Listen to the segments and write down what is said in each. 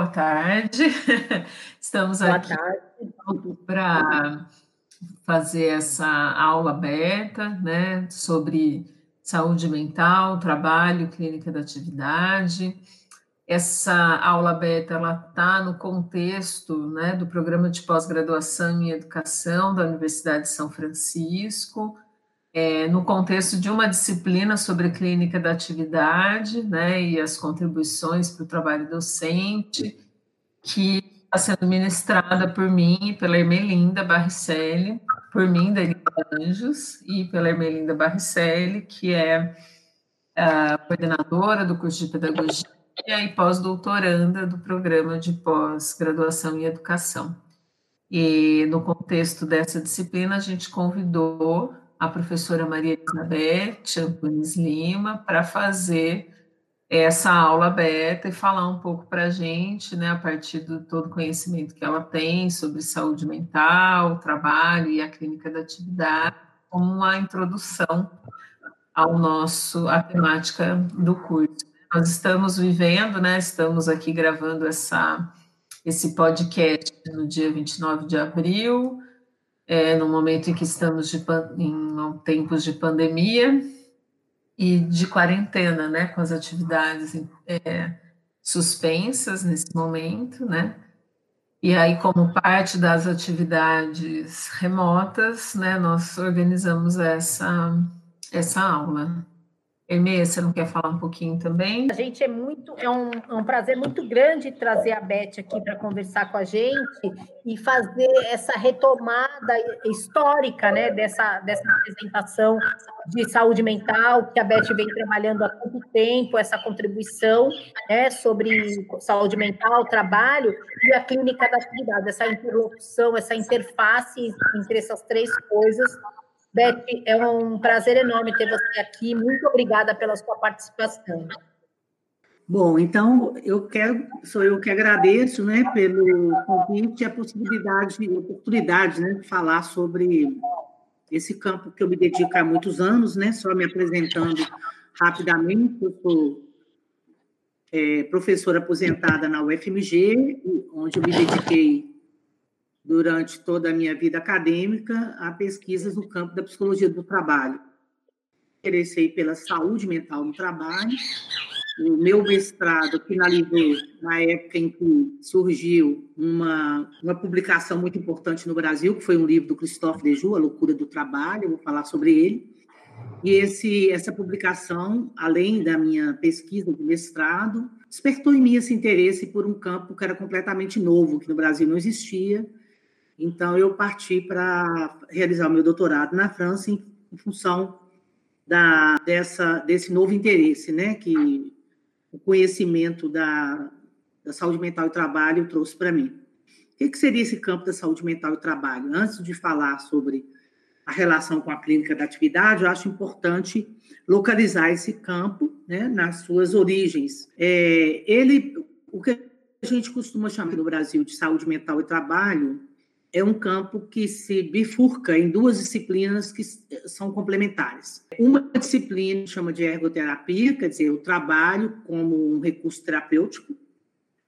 boa tarde. Estamos boa aqui para fazer essa aula aberta, né, sobre saúde mental, trabalho, clínica da atividade. Essa aula aberta ela está no contexto, né, do programa de pós-graduação em educação da Universidade de São Francisco é, no contexto de uma disciplina sobre clínica da atividade, né, e as contribuições para o trabalho docente, que está sendo ministrada por mim e pela Ermelinda Barricelli, por mim, Danila Anjos, e pela Ermelinda Barricelli, que é a coordenadora do curso de pedagogia e pós-doutoranda do programa de pós-graduação em educação. E no contexto dessa disciplina, a gente convidou a professora Maria Elizabeth Antunes Lima para fazer essa aula aberta e falar um pouco para a gente, né, a partir do todo o conhecimento que ela tem sobre saúde mental, trabalho e a clínica da atividade, como uma introdução ao nosso, à temática do curso. Nós estamos vivendo, né, estamos aqui gravando essa, esse podcast no dia 29 de abril, é, no momento em que estamos de, em tempos de pandemia e de quarentena, né, com as atividades é, suspensas nesse momento, né, e aí, como parte das atividades remotas, né, nós organizamos essa, essa aula. Hermê, você não quer falar um pouquinho também? A gente é muito, é um, é um prazer muito grande trazer a Beth aqui para conversar com a gente e fazer essa retomada histórica, né, dessa, dessa apresentação de saúde mental que a Beth vem trabalhando há muito tempo, essa contribuição, né, sobre saúde mental, trabalho e a clínica da atividade, essa interlocução, essa interface entre essas três coisas Beth, é um prazer enorme ter você aqui. Muito obrigada pela sua participação. Bom, então eu quero, sou eu que agradeço, né, pelo convite e a possibilidade, a oportunidade, né, de falar sobre esse campo que eu me dedico há muitos anos, né, só me apresentando rapidamente, eu sou é, professora aposentada na UFMG, onde eu me dediquei durante toda a minha vida acadêmica a pesquisas no campo da psicologia do trabalho. Interessei pela saúde mental no trabalho. O meu mestrado finalizou na época em que surgiu uma, uma publicação muito importante no Brasil, que foi um livro do Christophe Dejoux, A Loucura do Trabalho, eu vou falar sobre ele. E esse, essa publicação, além da minha pesquisa de mestrado, despertou em mim esse interesse por um campo que era completamente novo, que no Brasil não existia, então, eu parti para realizar o meu doutorado na França em, em função da, dessa, desse novo interesse, né, que o conhecimento da, da saúde mental e trabalho trouxe para mim. O que, que seria esse campo da saúde mental e trabalho? Antes de falar sobre a relação com a clínica da atividade, eu acho importante localizar esse campo né, nas suas origens. É, ele, o que a gente costuma chamar no Brasil de saúde mental e trabalho, é um campo que se bifurca em duas disciplinas que são complementares. Uma disciplina chama de ergoterapia, quer dizer, o trabalho como um recurso terapêutico,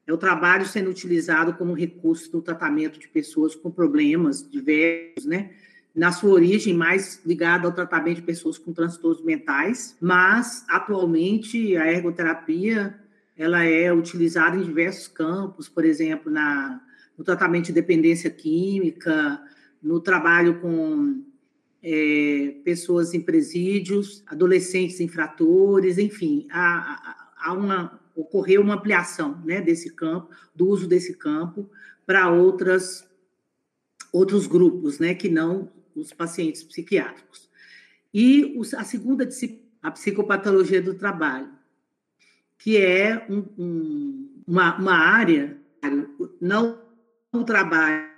é o trabalho sendo utilizado como recurso no tratamento de pessoas com problemas diversos, né? Na sua origem, mais ligada ao tratamento de pessoas com transtornos mentais, mas atualmente a ergoterapia ela é utilizada em diversos campos, por exemplo, na no tratamento de dependência química, no trabalho com é, pessoas em presídios, adolescentes infratores, enfim, há, há uma, ocorreu uma ampliação né, desse campo, do uso desse campo para outras outros grupos, né, que não os pacientes psiquiátricos. E a segunda disciplina, a psicopatologia do trabalho, que é um, um, uma, uma área não o trabalho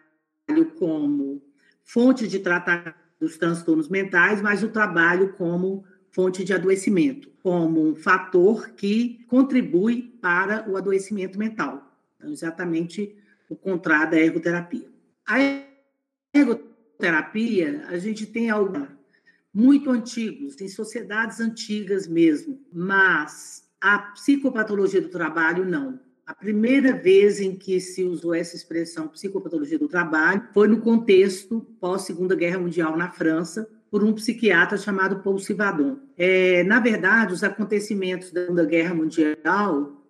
como fonte de tratamento dos transtornos mentais, mas o trabalho como fonte de adoecimento, como um fator que contribui para o adoecimento mental. Então, exatamente o contrário da ergoterapia. A ergoterapia, a gente tem algo muito antigos, em sociedades antigas mesmo, mas a psicopatologia do trabalho não. A primeira vez em que se usou essa expressão psicopatologia do trabalho foi no contexto pós-Segunda Guerra Mundial na França, por um psiquiatra chamado Paul Sivadon. É, na verdade, os acontecimentos da Segunda Guerra Mundial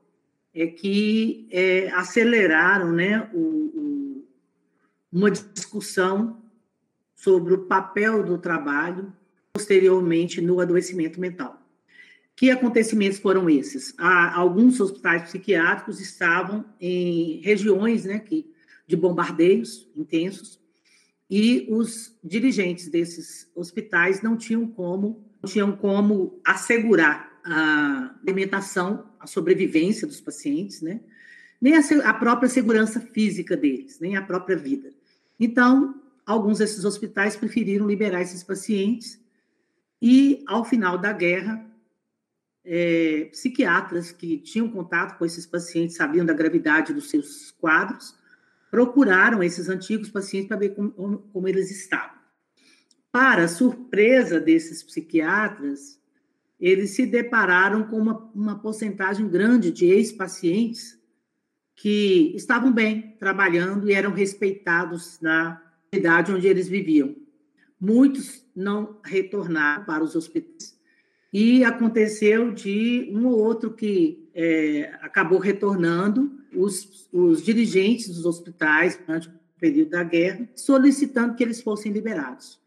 é que é, aceleraram né, o, o, uma discussão sobre o papel do trabalho posteriormente no adoecimento mental. Que acontecimentos foram esses? Há, alguns hospitais psiquiátricos estavam em regiões né, que, de bombardeios intensos e os dirigentes desses hospitais não tinham como, não tinham como assegurar a alimentação, a sobrevivência dos pacientes, né? nem a, a própria segurança física deles, nem a própria vida. Então, alguns desses hospitais preferiram liberar esses pacientes e, ao final da guerra, é, psiquiatras que tinham contato com esses pacientes, sabiam da gravidade dos seus quadros, procuraram esses antigos pacientes para ver como, como eles estavam. Para surpresa desses psiquiatras, eles se depararam com uma, uma porcentagem grande de ex-pacientes que estavam bem trabalhando e eram respeitados na cidade onde eles viviam. Muitos não retornaram para os hospitais e aconteceu de um ou outro que é, acabou retornando, os, os dirigentes dos hospitais, durante o período da guerra, solicitando que eles fossem liberados.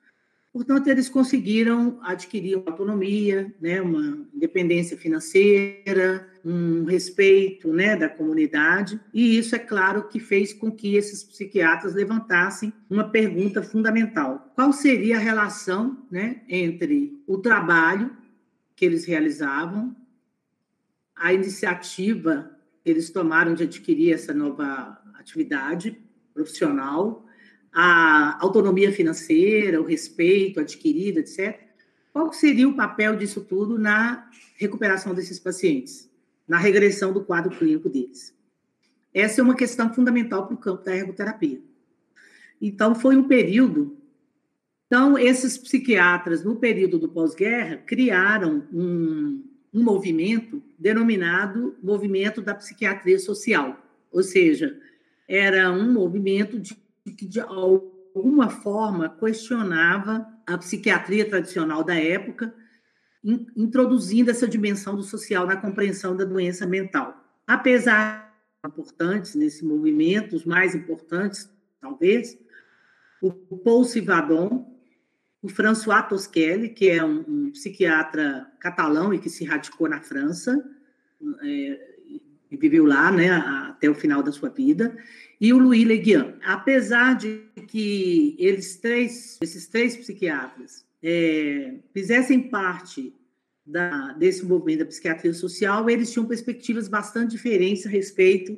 Portanto, eles conseguiram adquirir uma autonomia, né, uma independência financeira, um respeito né, da comunidade, e isso, é claro, que fez com que esses psiquiatras levantassem uma pergunta fundamental: qual seria a relação né, entre o trabalho que eles realizavam, a iniciativa eles tomaram de adquirir essa nova atividade profissional, a autonomia financeira, o respeito adquirido, etc. Qual seria o papel disso tudo na recuperação desses pacientes, na regressão do quadro clínico deles? Essa é uma questão fundamental para o campo da ergoterapia. Então, foi um período então, esses psiquiatras, no período do pós-guerra, criaram um, um movimento denominado Movimento da Psiquiatria Social. Ou seja, era um movimento de, que, de alguma forma, questionava a psiquiatria tradicional da época, in, introduzindo essa dimensão do social na compreensão da doença mental. Apesar importantes nesse movimento, os mais importantes, talvez, o Paul Sivadon, o François Tosquelle, que é um, um, psiquiatra catalão e que se radicou na França, é, e viveu lá né, até o final da sua vida, e o Louis Leguian. Apesar de que eles três, esses três psiquiatras é, fizessem parte da, desse movimento da psiquiatria social, eles tinham perspectivas bastante diferentes a respeito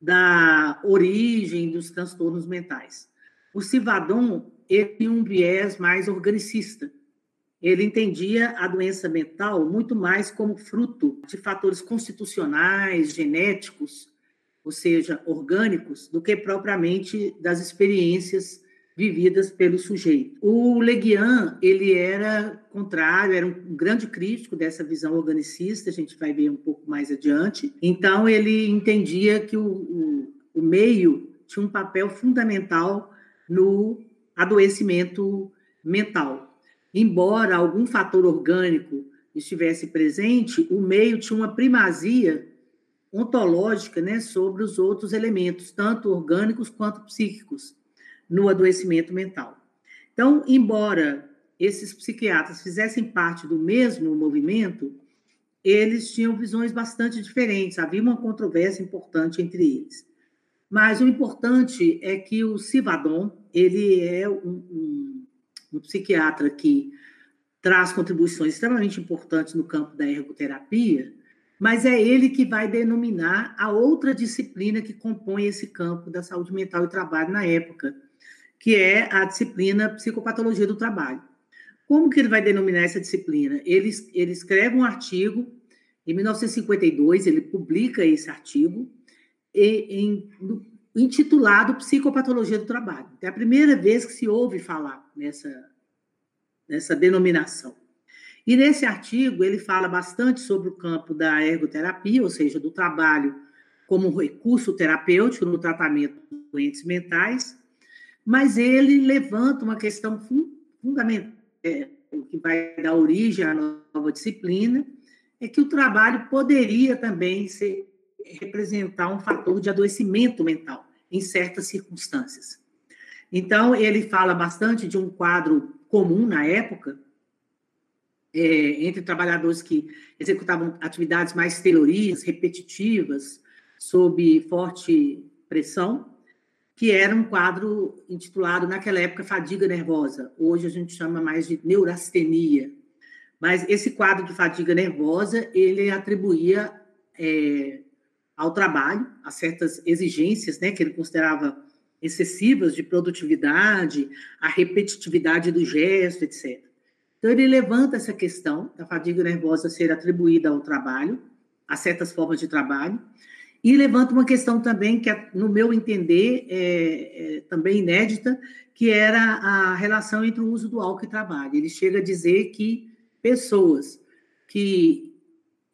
da origem dos transtornos mentais. O Civadon ele tinha um viés mais organicista. Ele entendia a doença mental muito mais como fruto de fatores constitucionais, genéticos, ou seja, orgânicos, do que propriamente das experiências vividas pelo sujeito. O Leguian, ele era contrário, era um grande crítico dessa visão organicista, a gente vai ver um pouco mais adiante. Então, ele entendia que o, o, o meio tinha um papel fundamental no adoecimento mental. Embora algum fator orgânico estivesse presente, o meio tinha uma primazia ontológica né, sobre os outros elementos, tanto orgânicos quanto psíquicos, no adoecimento mental. Então, embora esses psiquiatras fizessem parte do mesmo movimento, eles tinham visões bastante diferentes, havia uma controvérsia importante entre eles. Mas o importante é que o Civadon, ele é um, um, um psiquiatra que traz contribuições extremamente importantes no campo da ergoterapia, mas é ele que vai denominar a outra disciplina que compõe esse campo da saúde mental e trabalho na época, que é a disciplina psicopatologia do trabalho. Como que ele vai denominar essa disciplina? Ele, ele escreve um artigo, em 1952, ele publica esse artigo, em, intitulado Psicopatologia do Trabalho. É a primeira vez que se ouve falar nessa, nessa denominação. E nesse artigo ele fala bastante sobre o campo da ergoterapia, ou seja, do trabalho como recurso terapêutico no tratamento de doentes mentais, mas ele levanta uma questão fundamental, é, que vai dar origem à nova disciplina, é que o trabalho poderia também ser, representar um fator de adoecimento mental em certas circunstâncias. Então, ele fala bastante de um quadro comum na época, é, entre trabalhadores que executavam atividades mais terroristas, repetitivas, sob forte pressão, que era um quadro intitulado, naquela época, fadiga nervosa. Hoje a gente chama mais de neurastenia. Mas esse quadro de fadiga nervosa, ele atribuía é, ao trabalho, a certas exigências, né, que ele considerava excessivas de produtividade, a repetitividade do gesto, etc. Então, ele levanta essa questão da fadiga nervosa ser atribuída ao trabalho, a certas formas de trabalho, e levanta uma questão também que, no meu entender, é, é também inédita, que era a relação entre o uso do álcool e trabalho. Ele chega a dizer que pessoas que, é, é,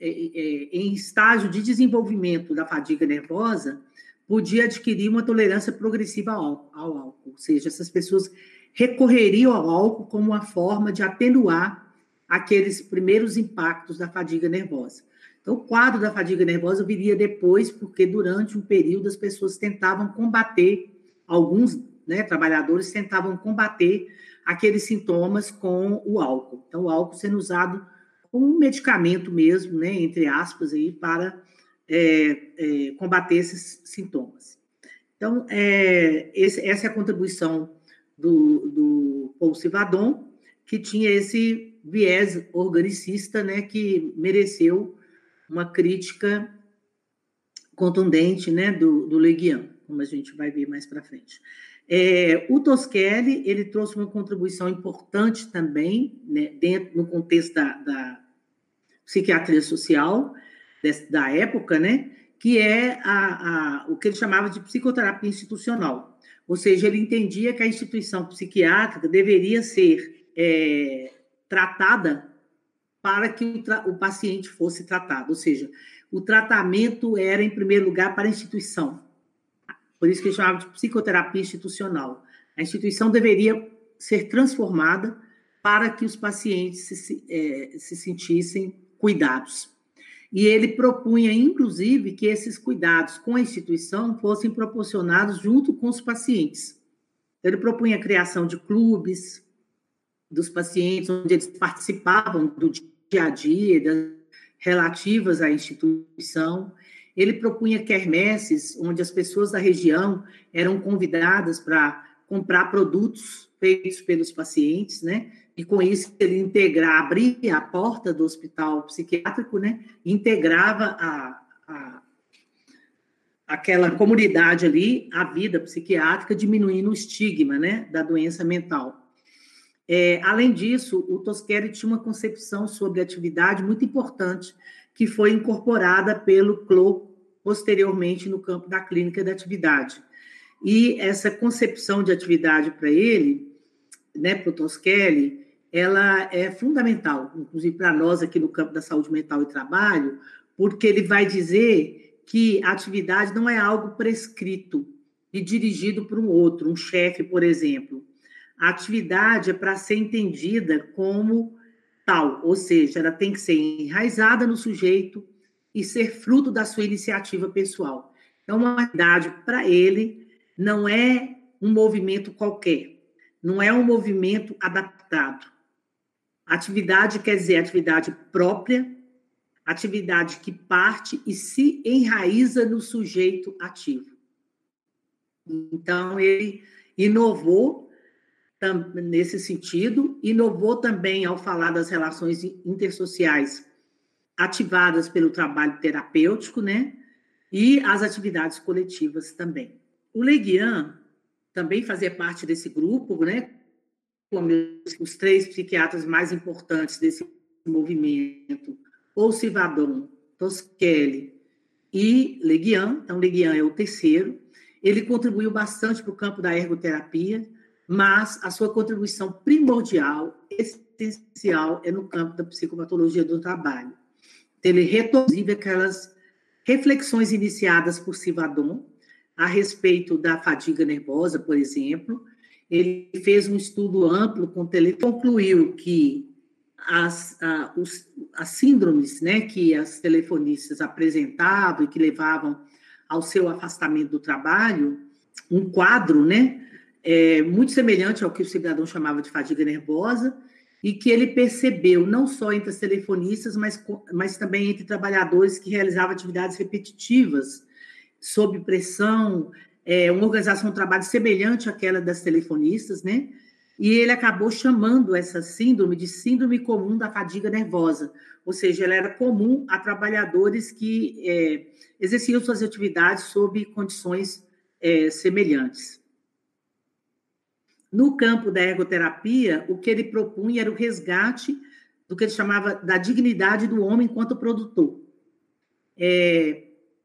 em estágio de desenvolvimento da fadiga nervosa, podia adquirir uma tolerância progressiva ao, ao álcool, ou seja, essas pessoas recorreriam ao álcool como uma forma de atenuar aqueles primeiros impactos da fadiga nervosa. Então, o quadro da fadiga nervosa viria depois, porque durante um período as pessoas tentavam combater, alguns né, trabalhadores tentavam combater aqueles sintomas com o álcool. Então, o álcool sendo usado um medicamento mesmo, né, entre aspas, aí, para é, é, combater esses sintomas. Então, é, esse, essa é a contribuição do, do Paul Sivadon, que tinha esse viés organicista, né, que mereceu uma crítica contundente né, do, do Leguian, como a gente vai ver mais para frente. É, o Tosquelli, ele trouxe uma contribuição importante também, né, dentro, no contexto da, da psiquiatria social desse, da época, né, que é a, a, o que ele chamava de psicoterapia institucional. Ou seja, ele entendia que a instituição psiquiátrica deveria ser é, tratada para que o, o paciente fosse tratado. Ou seja, o tratamento era, em primeiro lugar, para a instituição. Por isso que ele chamava de psicoterapia institucional. A instituição deveria ser transformada para que os pacientes se, é, se sentissem cuidados. E ele propunha, inclusive, que esses cuidados com a instituição fossem proporcionados junto com os pacientes. Ele propunha a criação de clubes dos pacientes, onde eles participavam do dia a dia, relativas à instituição. Ele propunha quermesses, onde as pessoas da região eram convidadas para comprar produtos feitos pelos pacientes, né? E com isso ele integrava, abria a porta do hospital psiquiátrico, né? Integrava a, a aquela comunidade ali à vida psiquiátrica, diminuindo o estigma, né, da doença mental. É, além disso, o Tosqueri tinha uma concepção sobre atividade muito importante, que foi incorporada pelo Clô posteriormente no campo da clínica da atividade. E essa concepção de atividade para ele, né, para o Tosquelli, ela é fundamental, inclusive para nós aqui no campo da saúde mental e trabalho, porque ele vai dizer que a atividade não é algo prescrito e dirigido para um outro, um chefe, por exemplo. A atividade é para ser entendida como tal, ou seja, ela tem que ser enraizada no sujeito e ser fruto da sua iniciativa pessoal. Então, uma atividade para ele não é um movimento qualquer, não é um movimento adaptado. Atividade quer dizer atividade própria, atividade que parte e se enraiza no sujeito ativo. Então, ele inovou nesse sentido, inovou também ao falar das relações intersociais ativadas pelo trabalho terapêutico, né? E as atividades coletivas também. O Leguian também fazia parte desse grupo, né? Como os três psiquiatras mais importantes desse movimento, ou Sivadon, Tosquelli e Leguian. Então, Leguian é o terceiro. Ele contribuiu bastante para o campo da ergoterapia, mas a sua contribuição primordial, essencial, é no campo da psicopatologia do trabalho. Ele retornou aquelas reflexões iniciadas por Sivadon a respeito da fadiga nervosa, por exemplo. Ele fez um estudo amplo com tele, concluiu que as, a, os, as síndromes né, que as telefonistas apresentavam e que levavam ao seu afastamento do trabalho, um quadro né, é, muito semelhante ao que o cidadão chamava de fadiga nervosa, e que ele percebeu não só entre as telefonistas, mas, mas também entre trabalhadores que realizavam atividades repetitivas, sob pressão, é, uma organização de trabalho semelhante àquela das telefonistas, né? E ele acabou chamando essa síndrome de síndrome comum da fadiga nervosa, ou seja, ela era comum a trabalhadores que é, exerciam suas atividades sob condições é, semelhantes. No campo da ergoterapia, o que ele propunha era o resgate do que ele chamava da dignidade do homem enquanto produtor, é,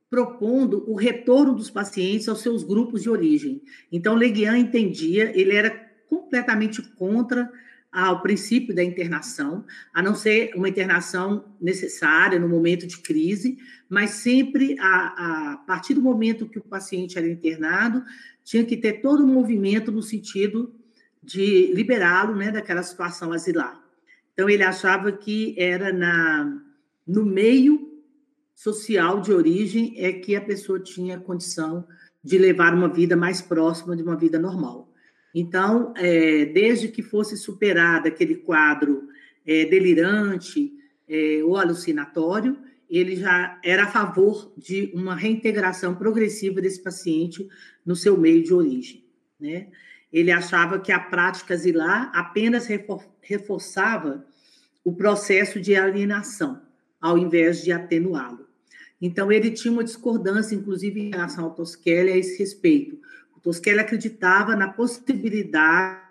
propondo o retorno dos pacientes aos seus grupos de origem. Então, Leguian entendia, ele era completamente contra ao princípio da internação, a não ser uma internação necessária no momento de crise, mas sempre a, a partir do momento que o paciente era internado, tinha que ter todo um movimento no sentido de liberá-lo né, daquela situação asilar. Então, ele achava que era na, no meio social de origem é que a pessoa tinha condição de levar uma vida mais próxima de uma vida normal. Então, é, desde que fosse superado aquele quadro é, delirante é, ou alucinatório, ele já era a favor de uma reintegração progressiva desse paciente no seu meio de origem. Né? Ele achava que a prática zilar apenas reforçava o processo de alienação, ao invés de atenuá-lo. Então, ele tinha uma discordância, inclusive, em relação ao Tosquelli a esse respeito. O Tosquelli acreditava na possibilidade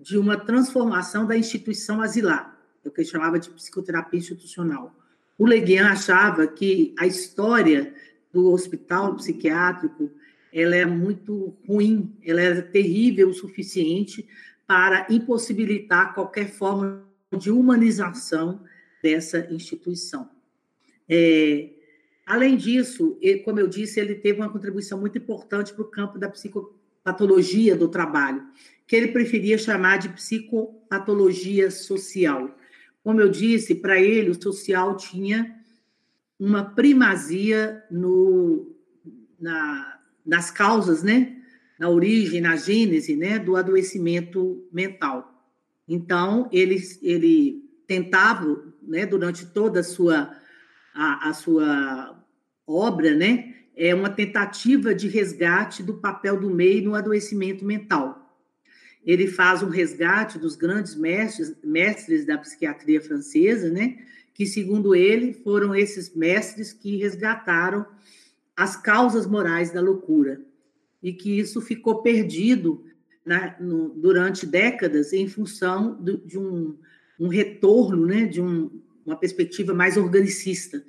de uma transformação da instituição asilar, é o que ele chamava de psicoterapia institucional. O Leguian achava que a história do hospital psiquiátrico ela é muito ruim, ela é terrível o suficiente para impossibilitar qualquer forma de humanização dessa instituição. É, além disso, como eu disse, ele teve uma contribuição muito importante para o campo da psicopatologia do trabalho, que ele preferia chamar de psicopatologia social. Como eu disse, para ele, o social tinha uma primazia no, na, nas causas, né? Na origem, na gênese, né? Do adoecimento mental. Então, ele, ele tentava, né? Durante toda a sua, a, a sua obra, né? É uma tentativa de resgate do papel do meio no adoecimento mental. Ele faz um resgate dos grandes mestres, mestres da psiquiatria francesa, né? Que, segundo ele, foram esses mestres que resgataram as causas morais da loucura, e que isso ficou perdido né, no, durante décadas em função do, de um, um, retorno, né, de um, uma perspectiva mais organicista.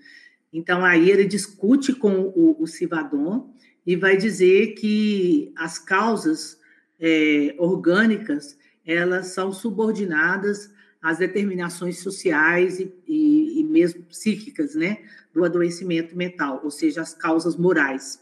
Então, aí ele discute com o, o Civadon e vai dizer que as causas é, orgânicas elas são subordinadas às determinações sociais e, e, e mesmo psíquicas, né, do adoecimento mental, ou seja, as causas morais.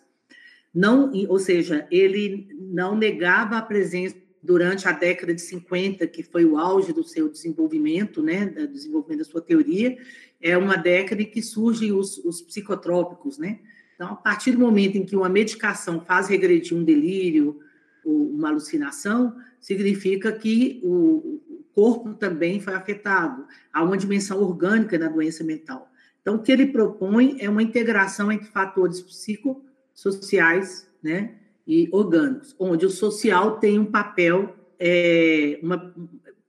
Não, ou seja, ele não negava a presença durante a década de 50, que foi o auge do seu desenvolvimento, né, do desenvolvimento da sua teoria, é uma década em que surgem os, os psicotrópicos, né? Então, a partir do momento em que uma medicação faz regredir um delírio, uma alucinação, significa que o corpo também foi afetado. Há uma dimensão orgânica na doença mental. Então, o que ele propõe é uma integração entre fatores psicossociais né, e orgânicos, onde o social tem um papel é, uma,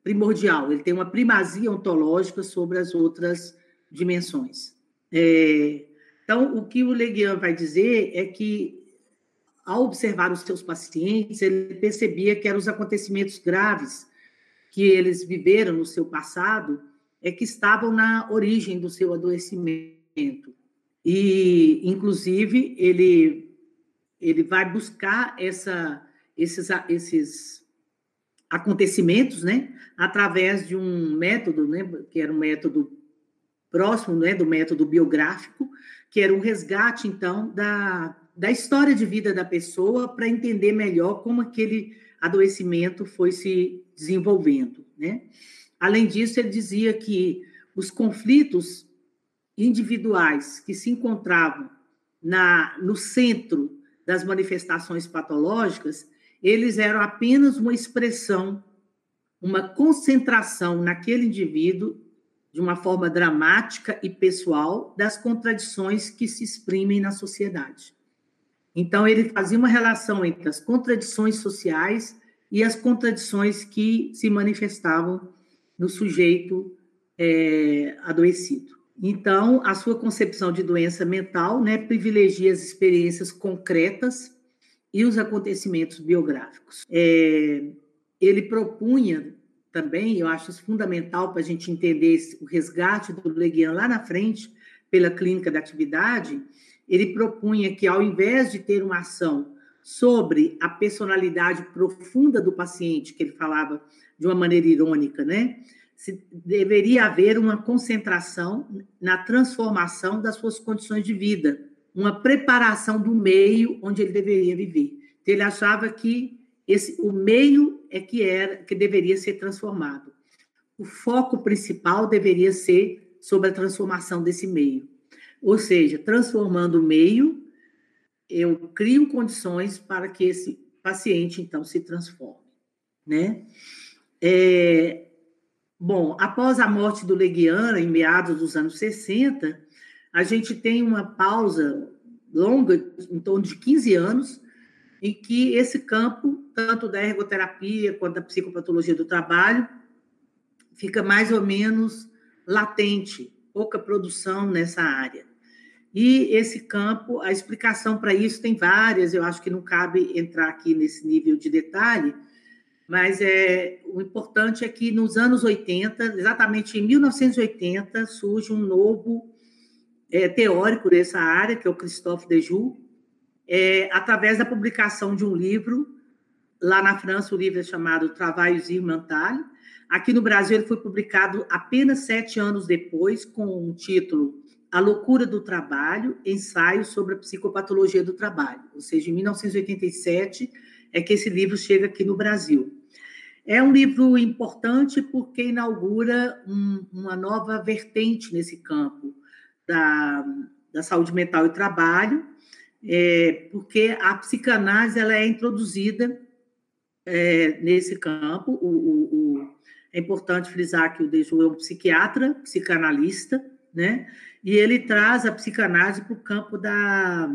primordial, ele tem uma primazia ontológica sobre as outras dimensões. É, então, o que o Leguian vai dizer é que, ao observar os seus pacientes, ele percebia que eram os acontecimentos graves que eles viveram no seu passado é que estavam na origem do seu adoecimento. E, inclusive, ele, ele vai buscar essa, esses, esses acontecimentos né, através de um método, né, que era um método próximo né, do método biográfico, que era um resgate, então, da, da história de vida da pessoa para entender melhor como aquele adoecimento foi se desenvolvendo. Né? Além disso, ele dizia que os conflitos individuais que se encontravam na, no centro das manifestações patológicas, eles eram apenas uma expressão, uma concentração naquele indivíduo, de uma forma dramática e pessoal, das contradições que se exprimem na sociedade. Então, ele fazia uma relação entre as contradições sociais e as contradições que se manifestavam no sujeito é, adoecido. Então, a sua concepção de doença mental né, privilegia as experiências concretas e os acontecimentos biográficos. É, ele propunha também, eu acho isso fundamental para a gente entender o resgate do Leguian lá na frente, pela clínica da atividade, ele propunha que, ao invés de ter uma ação sobre a personalidade profunda do paciente, que ele falava de uma maneira irônica, né? Se, deveria haver uma concentração na transformação das suas condições de vida, uma preparação do meio onde ele deveria viver. Então, ele achava que esse, o meio é que era que deveria ser transformado. O foco principal deveria ser sobre a transformação desse meio. Ou seja, transformando o meio, eu crio condições para que esse paciente, então, se transforme. Né? É, bom, após a morte do Leguiana, em meados dos anos 60, a gente tem uma pausa longa, em torno de 15 anos, em que esse campo, tanto da ergoterapia quanto da psicopatologia do trabalho, fica mais ou menos latente, pouca produção nessa área. E esse campo, a explicação para isso tem várias, eu acho que não cabe entrar aqui nesse nível de detalhe, mas é, o importante é que nos anos 80, exatamente em 1980, surge um novo é, teórico dessa área, que é o Christophe Dejoux, é, através da publicação de um livro, lá na França, o livro é chamado Travails Mental. Aqui no Brasil, ele foi publicado apenas sete anos depois, com o título A Loucura do Trabalho, Ensaio sobre a Psicopatologia do Trabalho. Ou seja, em 1987 é que esse livro chega aqui no Brasil. É um livro importante porque inaugura um, uma nova vertente nesse campo da, da saúde mental e trabalho, é, porque a psicanálise ela é introduzida é, nesse campo. O, o, o, é importante frisar que o Deju é um psiquiatra, psicanalista, né? E ele traz a psicanálise para o campo da,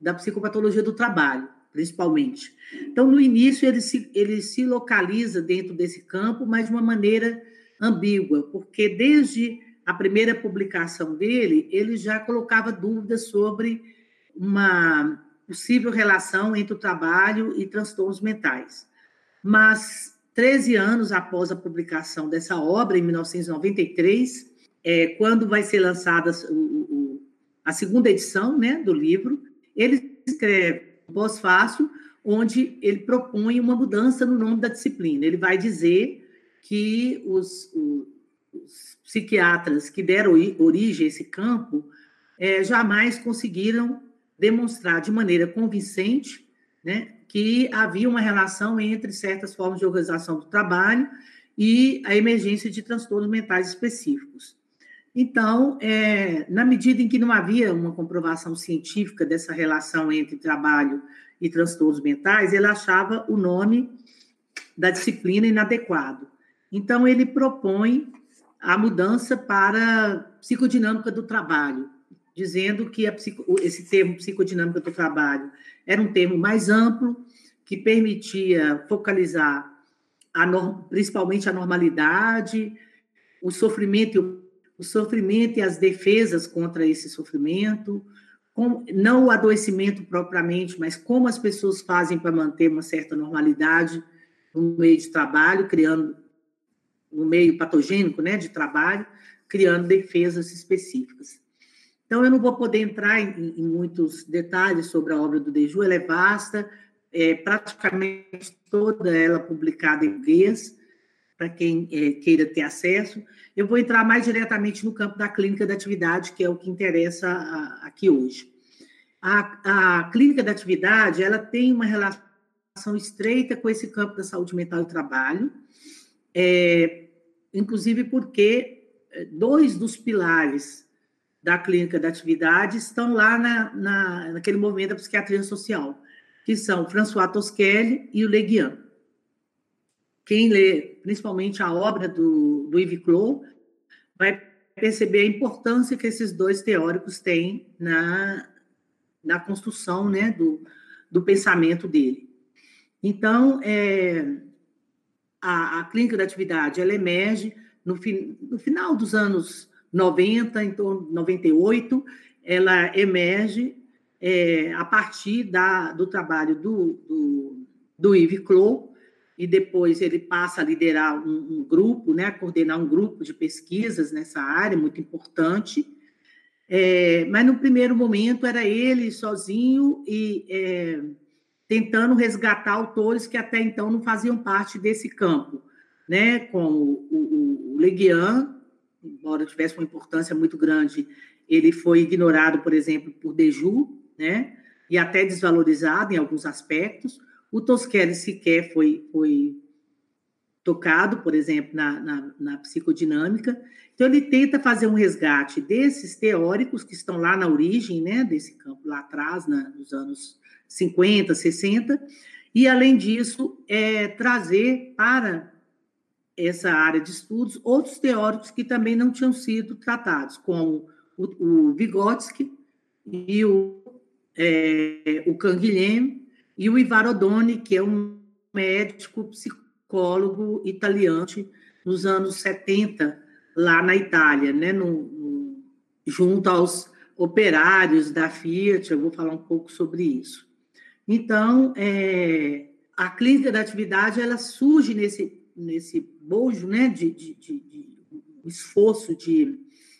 da psicopatologia do trabalho, principalmente. Então, no início, ele se, ele se localiza dentro desse campo, mas de uma maneira ambígua, porque desde a primeira publicação dele, ele já colocava dúvidas sobre uma possível relação entre o trabalho e transtornos mentais. Mas, 13 anos após a publicação dessa obra, em 1993, é, quando vai ser lançada o, o, a segunda edição né, do livro, ele escreve pós-fácil, onde ele propõe uma mudança no nome da disciplina. Ele vai dizer que os, os, psiquiatras que deram origem a esse campo é, jamais conseguiram demonstrar de maneira convincente né, que havia uma relação entre certas formas de organização do trabalho e a emergência de transtornos mentais específicos. Então, é, na medida em que não havia uma comprovação científica dessa relação entre trabalho e transtornos mentais, ele achava o nome da disciplina inadequado. Então, ele propõe a mudança para psicodinâmica do trabalho, dizendo que psico, esse termo psicodinâmica do trabalho era um termo mais amplo, que permitia focalizar a principalmente a normalidade, o sofrimento, o sofrimento e as defesas contra esse sofrimento, não o adoecimento propriamente, mas como as pessoas fazem para manter uma certa normalidade no meio de trabalho, criando no meio patogênico, né, de trabalho, criando defesas específicas. Então, eu não vou poder entrar em, em muitos detalhes sobre a obra do Deju, ela é vasta, é praticamente toda ela publicada em português, para quem é, queira ter acesso. Eu vou entrar mais diretamente no campo da clínica da atividade, que é o que interessa a, aqui hoje. A, a clínica da atividade ela tem uma relação estreita com esse campo da saúde mental e trabalho, é, inclusive porque é, dois dos pilares da clínica da atividade estão lá na, na, naquele movimento da psiquiatria social, que são François Tosquelli e o Leguian. Quem lê principalmente a obra do, do Yves Clos vai perceber a importância que esses dois teóricos têm na, na construção né, do, do pensamento dele. Então, é, a, a clínica da atividade ela emerge no, fi, no final dos anos 90, em torno de 98, ela emerge é, a partir da, do trabalho do, do, do Yves Clos, e depois ele passa a liderar um, um, grupo, né, coordenar um grupo de pesquisas nessa área, muito importante. É, mas no primeiro momento era ele sozinho e é, tentando resgatar autores que até então não faziam parte desse campo, né, como o, o, o Leguian, embora tivesse uma importância muito grande, ele foi ignorado, por exemplo, por Deju, né? E até desvalorizado em alguns aspectos. O Tosquelli sequer foi, foi tocado, por exemplo, na, na, na, psicodinâmica. Então, ele tenta fazer um resgate desses teóricos que estão lá na origem né, desse campo, lá atrás, na, nos anos 50, 60, e, além disso, é, trazer para essa área de estudos outros teóricos que também não tinham sido tratados, como o, o Vygotsky e o, é, o Canguilhem e o Ivar Odoni, que é um médico psicólogo italiano nos anos 70, lá na Itália, né, no, no, junto aos operários da Fiat, eu vou falar um pouco sobre isso. Então, é, a clínica da atividade ela surge nesse nesse bojo né, de, de, de, de esforço de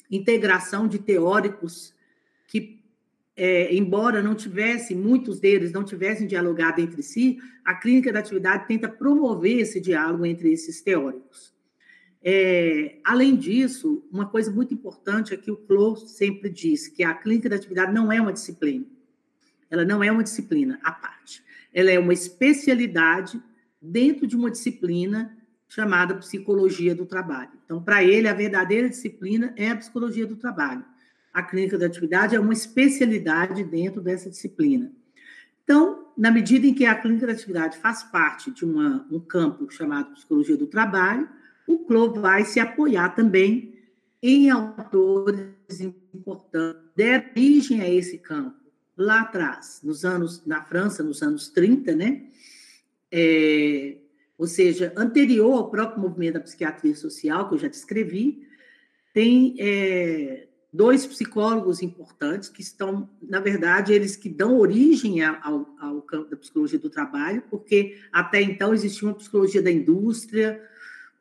integração de teóricos que, é, embora não tivessem, muitos deles não tivessem dialogado entre si, a clínica da atividade tenta promover esse diálogo entre esses teóricos. É, além disso, uma coisa muito importante é que o Close sempre diz que a clínica da atividade não é uma disciplina. Ela não é uma disciplina à parte. Ela é uma especialidade dentro de uma disciplina chamada psicologia do trabalho. Então, para ele, a verdadeira disciplina é a psicologia do trabalho. A clínica da atividade é uma especialidade dentro dessa disciplina. Então, na medida em que a clínica da atividade faz parte de uma, um campo chamado psicologia do trabalho, o CLO vai se apoiar também em autores importantes, deram origem a esse campo lá atrás, nos anos, na França, nos anos 30, né? É, ou seja, anterior ao próprio movimento da psiquiatria social, que eu já descrevi, tem é, dois psicólogos importantes que estão, na verdade, eles que dão origem ao, ao, campo da psicologia do trabalho, porque até então existia uma psicologia da indústria,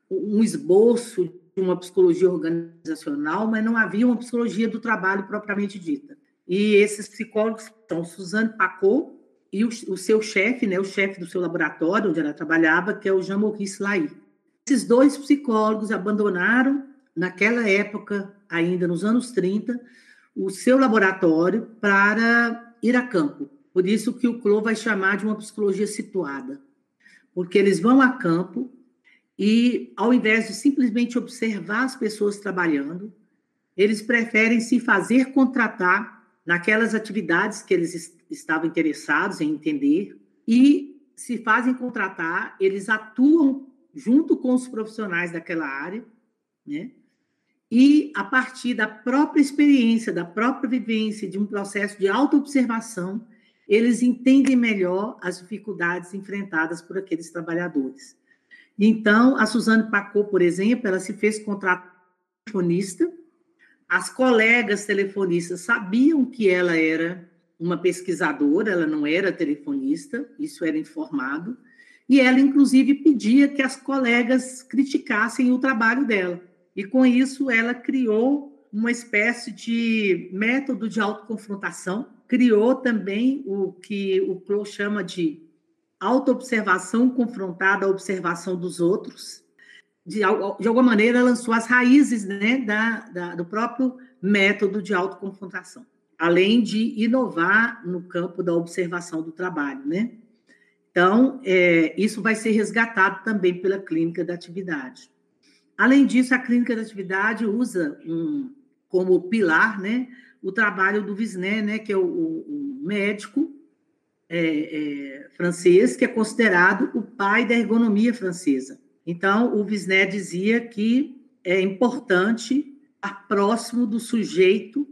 um esboço de uma psicologia organizacional, mas não havia uma psicologia do trabalho propriamente dita. E esses psicólogos são Suzanne Pacot, e o, o seu chefe, né, o chefe do seu laboratório, onde ela trabalhava, que é o Jean-Maurice Lai. Esses dois psicólogos abandonaram, naquela época, ainda nos anos 30, o seu laboratório para ir a campo. Por isso que o Clô vai chamar de uma psicologia situada. Porque eles vão a campo e, ao invés de simplesmente observar as pessoas trabalhando, eles preferem se fazer contratar naquelas atividades que eles estavam interessados em entender e se fazem contratar, eles atuam junto com os profissionais daquela área, né? E a partir da própria experiência, da própria vivência, de um processo de autoobservação, eles entendem melhor as dificuldades enfrentadas por aqueles trabalhadores. Então, a Suzane Pacot, por exemplo, ela se fez contratonista. As colegas telefonistas sabiam que ela era uma pesquisadora, ela não era telefonista, isso era informado, e ela, inclusive, pedia que as colegas criticassem o trabalho dela. E com isso, ela criou uma espécie de método de autoconfrontação, criou também o que o Clou chama de autoobservação confrontada à observação dos outros. de, de alguma maneira, lançou as raízes né, da, da, do próprio método de autoconfrontação, além de inovar no campo da observação do trabalho, né? Então, é, isso vai ser resgatado também pela clínica da atividade. Além disso, a clínica da atividade usa um, como pilar né, o trabalho do Visné, né, que é o, o médico é, é, francês, que é considerado o pai da ergonomia francesa. Então, o Visné dizia que é importante estar próximo do sujeito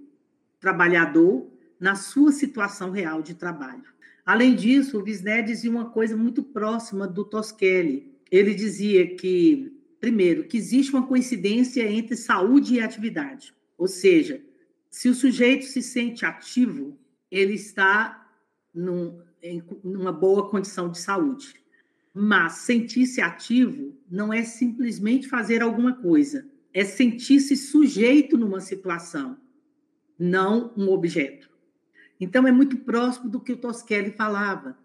trabalhador na sua situação real de trabalho. Além disso, o Visné dizia uma coisa muito próxima do Tosquelli. Ele dizia que, primeiro, que existe uma coincidência entre saúde e atividade. Ou seja, se o sujeito se sente ativo, ele está num, em uma boa condição de saúde. Mas sentir-se ativo não é simplesmente fazer alguma coisa, é sentir-se sujeito numa situação, não um objeto. Então, é muito próximo do que o Tosquelli falava,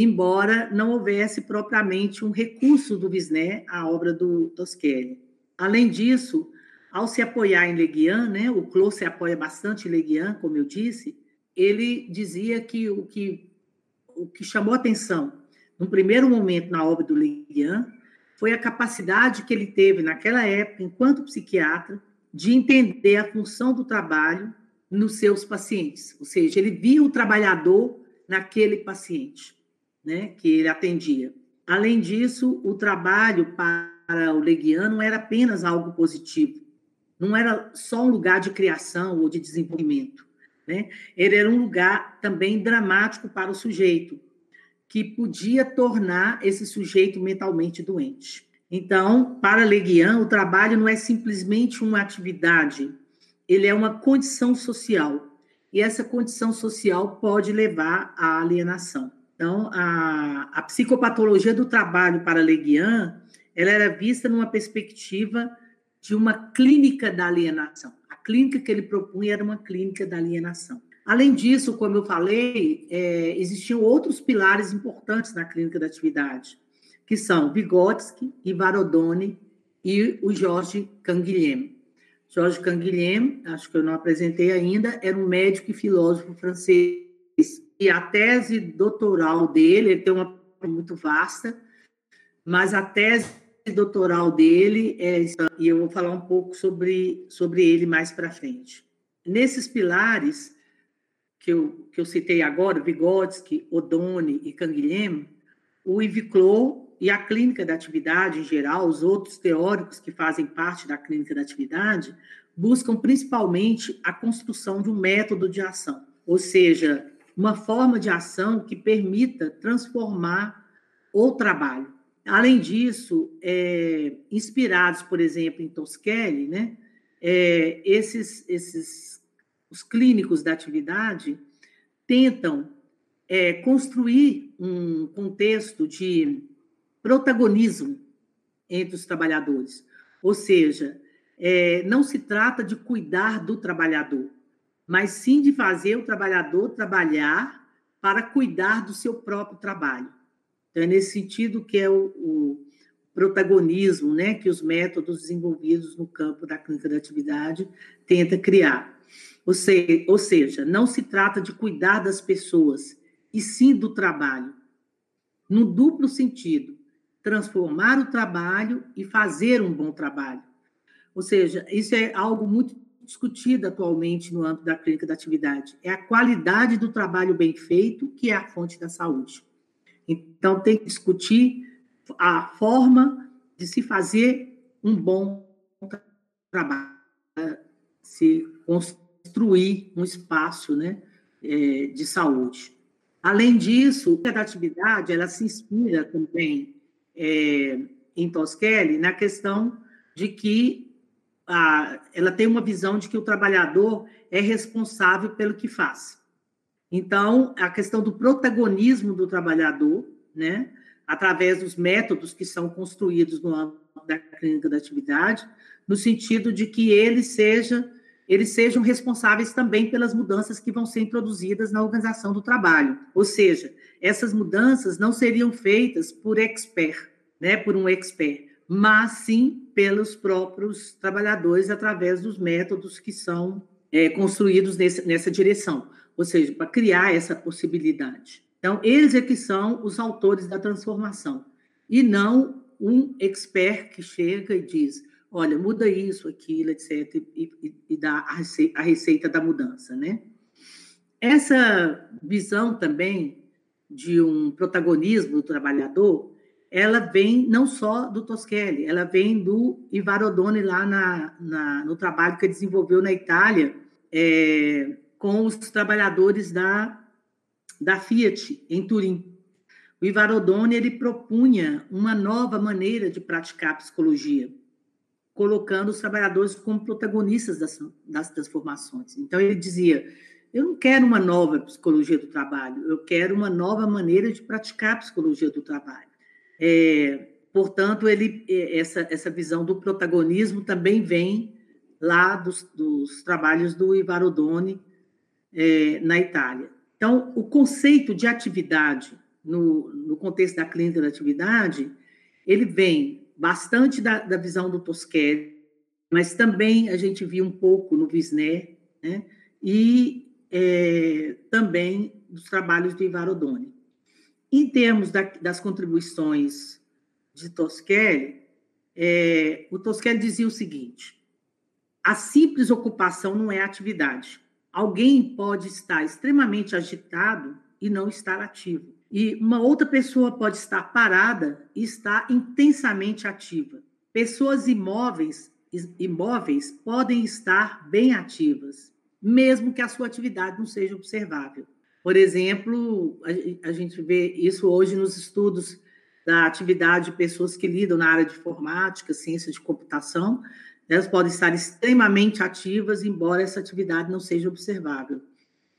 embora não houvesse propriamente um recurso do Visné à obra do Tosquelli. Além disso, ao se apoiar em Leguian, né, o Clô se apoia bastante em Leguian, como eu disse, ele dizia que o que, o que chamou atenção, no primeiro momento na obra do Leguian, foi a capacidade que ele teve naquela época, enquanto psiquiatra, de entender a função do trabalho nos seus pacientes, ou seja, ele via o trabalhador naquele paciente, né, que ele atendia. Além disso, o trabalho para o Leguian não era apenas algo positivo, não era só um lugar de criação ou de desenvolvimento, né? Ele era um lugar também dramático para o sujeito, que podia tornar esse sujeito mentalmente doente. Então, para Leguian, o trabalho não é simplesmente uma atividade ele é uma condição social. E essa condição social pode levar à alienação. Então, a, a psicopatologia do trabalho para Leguian, ela era vista numa perspectiva de uma clínica da alienação. A clínica que ele propunha era uma clínica da alienação. Além disso, como eu falei, é, existiam outros pilares importantes na clínica da atividade, que são Vygotsky, Ivarodoni e o Jorge Canguilhem. Jorge Canguilhem, acho que eu não apresentei ainda, era um médico e filósofo francês. E a tese doutoral dele, ele tem uma muito vasta, mas a tese doutoral dele é e eu vou falar um pouco sobre, sobre ele mais para frente. Nesses pilares que eu, que eu citei agora, Vygotsky, Odone e Canguilhem, o Yves Clos e a clínica da atividade em geral, os outros teóricos que fazem parte da clínica da atividade, buscam principalmente a construção de um método de ação, ou seja, uma forma de ação que permita transformar o trabalho. Além disso, é, inspirados, por exemplo, em Tosquelli, né, é, esses, esses, os clínicos da atividade tentam é, construir um contexto de protagonismo entre os trabalhadores. Ou seja, é, não se trata de cuidar do trabalhador, mas sim de fazer o trabalhador trabalhar para cuidar do seu próprio trabalho. Então, é nesse sentido que é o, o protagonismo né, que os métodos desenvolvidos no campo da clínica da atividade tenta criar. Ou, se, ou seja, não se trata de cuidar das pessoas, e sim do trabalho, no duplo sentido transformar o trabalho e fazer um bom trabalho. Ou seja, isso é algo muito discutido atualmente no âmbito da clínica da atividade. É a qualidade do trabalho bem feito que é a fonte da saúde. Então, tem que discutir a forma de se fazer um bom trabalho, se construir um espaço né, é, de saúde. Além disso, a atividade ela se inspira também é, em Tosquelli na questão de que a, ela tem uma visão de que o trabalhador é responsável pelo que faz. Então, a questão do protagonismo do trabalhador, né, através dos métodos que são construídos no âmbito da clínica da atividade, no sentido de que ele seja, eles sejam responsáveis também pelas mudanças que vão ser introduzidas na organização do trabalho. Ou seja, essas mudanças não seriam feitas por expert, né, por um expert, mas sim pelos próprios trabalhadores através dos métodos que são é, construídos nesse, nessa direção, ou seja, para criar essa possibilidade. Então, eles é que são os autores da transformação, e não um expert que chega e diz: olha, muda isso, aquilo, etc., e, e, e dá a receita, a receita da mudança, né? Essa visão também de um protagonismo do trabalhador, ela vem não só do Tosquelli, ela vem do Ivarodoni lá na, na, no trabalho que ele desenvolveu na Itália é, com os trabalhadores da, da Fiat em Turim. O Ivarodoni ele propunha uma nova maneira de praticar psicologia, colocando os trabalhadores como protagonistas das, das transformações. Então ele dizia eu não quero uma nova psicologia do trabalho, eu quero uma nova maneira de praticar a psicologia do trabalho. É, portanto, ele, é, essa, essa visão do protagonismo também vem lá dos, dos trabalhos do Ivarodoni é, na Itália. Então, o conceito de atividade, no, no contexto da clínica da atividade, ele vem bastante da, da visão do Tosquelli, mas também a gente viu um pouco no Wisner, né? e é, também dos trabalhos do Ivar Odoni. Em termos da, das contribuições de Tosquelli, é, o Tosquelli dizia o seguinte: a simples ocupação não é atividade. Alguém pode estar extremamente agitado e não estar ativo. E uma outra pessoa pode estar parada e estar intensamente ativa. Pessoas imóveis, imóveis podem estar bem ativas mesmo que a sua atividade não seja observável. Por exemplo, a, gente vê isso hoje nos estudos da atividade de pessoas que lidam na área de informática, ciência de computação, elas podem estar extremamente ativas, embora essa atividade não seja observável.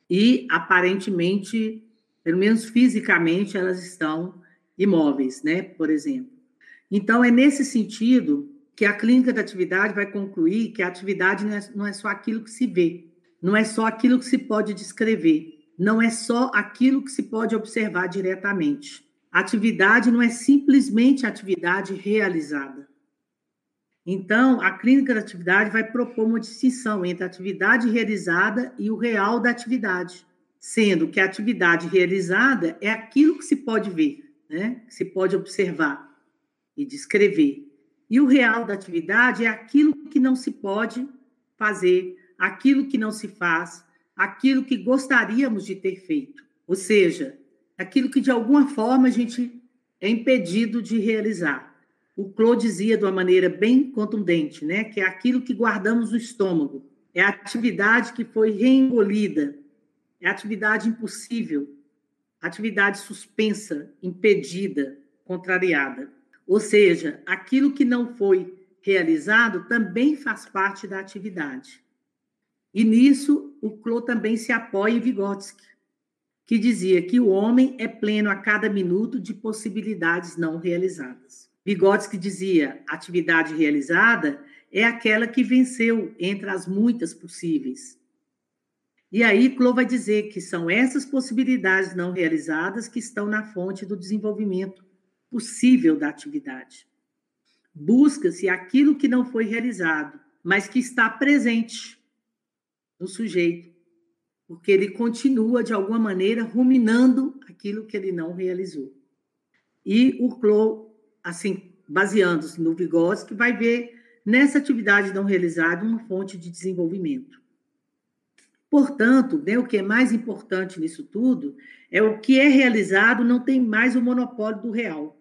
E, aparentemente, pelo menos fisicamente, elas estão imóveis, né? Por exemplo. Então, é nesse sentido que a clínica da atividade vai concluir que a atividade não é, não é só aquilo que se vê, não é só aquilo que se pode descrever, não é só aquilo que se pode observar diretamente. atividade não é simplesmente atividade realizada. Então, a clínica da atividade vai propor uma distinção entre a atividade realizada e o real da atividade, sendo que a atividade realizada é aquilo que se pode ver, né? que se pode observar e descrever. E o real da atividade é aquilo que não se pode fazer, aquilo que não se faz, aquilo que gostaríamos de ter feito. Ou seja, aquilo que de alguma forma a gente é impedido de realizar. O Claude dizia de uma maneira bem contundente, né, que é aquilo que guardamos no estômago, é a atividade que foi reengolida, é a atividade impossível, atividade suspensa, impedida, contrariada. Ou seja, aquilo que não foi realizado também faz parte da atividade. E nisso, o Clô também se apoia em Vygotsky, que dizia que o homem é pleno a cada minuto de possibilidades não realizadas. Vygotsky dizia: atividade realizada é aquela que venceu entre as muitas possíveis. E aí, Clô vai dizer que são essas possibilidades não realizadas que estão na fonte do desenvolvimento possível da atividade. Busca-se aquilo que não foi realizado, mas que está presente no sujeito, porque ele continua, de alguma maneira, ruminando aquilo que ele não realizou. E o Clô, assim, baseando-se no Vygotsky, vai ver nessa atividade não realizada uma fonte de desenvolvimento. Portanto, né, o que é mais importante nisso tudo é o que é realizado não tem mais o monopólio do real,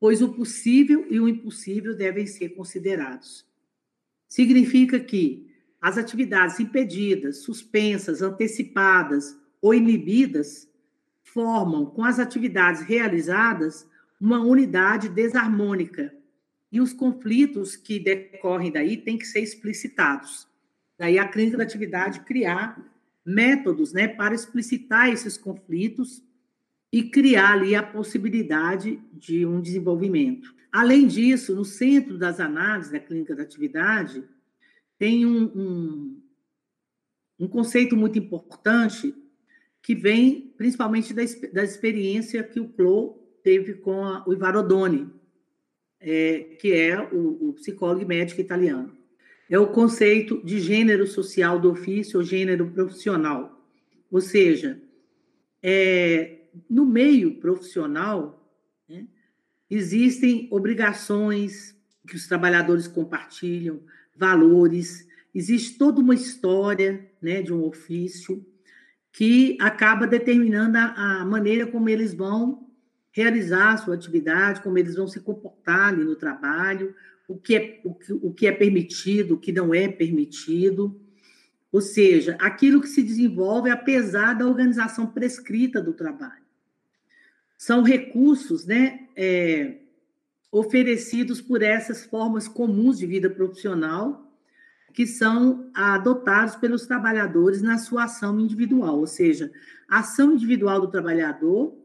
pois o possível e o impossível devem ser considerados. Significa que as atividades impedidas, suspensas, antecipadas ou inibidas formam, com as atividades realizadas, uma unidade desarmônica. E os conflitos que decorrem daí têm que ser explicitados. Daí a clínica da atividade criar métodos né, para explicitar esses conflitos e criar ali a possibilidade de um desenvolvimento. Além disso, no centro das análises da clínica da atividade, tem um, um, um conceito muito importante que vem principalmente da, da experiência que o Clô teve com a, o Ivarodoni. é, que é o, o psicólogo e médico italiano. É o conceito de gênero social do ofício ou gênero profissional. Ou seja, é, no meio profissional, né, existem obrigações que os trabalhadores compartilham, valores, existe toda uma história né, de um ofício que acaba determinando a, a maneira como eles vão realizar a sua atividade, como eles vão se comportar ali no trabalho, o que é, o que, o que é permitido, o que não é permitido. Ou seja, aquilo que se desenvolve apesar da organização prescrita do trabalho. São recursos né, é, oferecidos por essas formas comuns de vida profissional que são adotados pelos trabalhadores na sua ação individual, ou seja, a ação individual do trabalhador,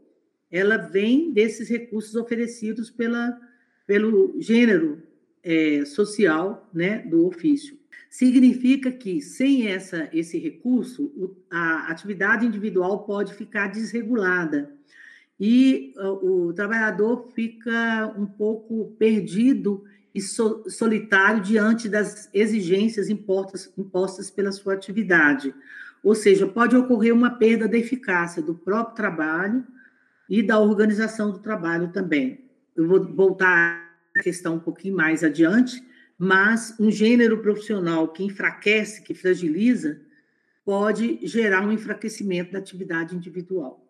ela vem desses recursos oferecidos pela, pelo gênero é, social né, do ofício. Significa que, sem essa, esse recurso, a atividade individual pode ficar desregulada e o, o trabalhador fica um pouco perdido e so, solitário diante das exigências impostas, impostas pela sua atividade. Ou seja, pode ocorrer uma perda da eficácia do próprio trabalho e da organização do trabalho também. Eu vou voltar à questão um pouquinho mais adiante, mas um gênero profissional que enfraquece, que fragiliza, pode gerar um enfraquecimento da atividade individual.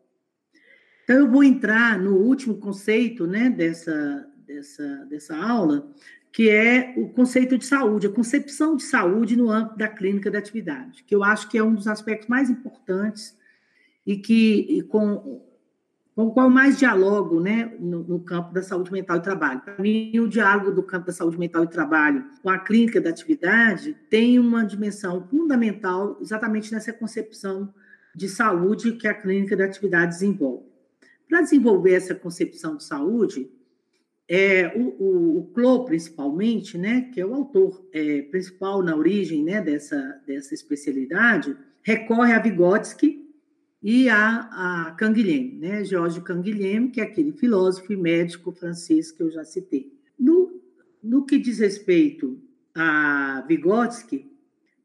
Então, eu vou entrar no último conceito né, dessa, dessa, dessa aula, que é o conceito de saúde, a concepção de saúde no âmbito da clínica da atividade, que eu acho que é um dos aspectos mais importantes e que e com, com o qual mais dialogo né, no, no, campo da saúde mental e trabalho. Para mim, o diálogo do campo da saúde mental e trabalho com a clínica da atividade tem uma dimensão fundamental exatamente nessa concepção de saúde que a clínica da atividade desenvolve. Para desenvolver essa concepção de saúde, é, o, o, o principalmente, né, que é o autor é, principal na origem né, dessa, dessa especialidade, recorre a Vygotsky e a, a Canguilhem, né, Georges Canguilhem, que é aquele filósofo e médico francês que eu já citei. No, no que diz respeito a Vygotsky,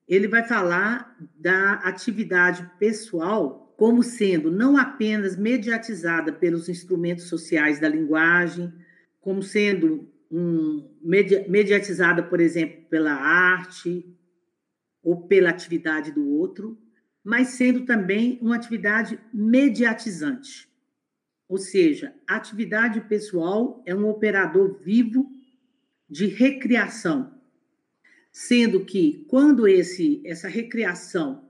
ele vai falar da atividade pessoal como sendo não apenas mediatizada pelos instrumentos sociais da linguagem, como sendo um, mediatizada, por exemplo, pela arte ou pela atividade do outro, mas sendo também uma atividade mediatizante. Ou seja, a atividade pessoal é um operador vivo de recriação, sendo que quando esse essa recriação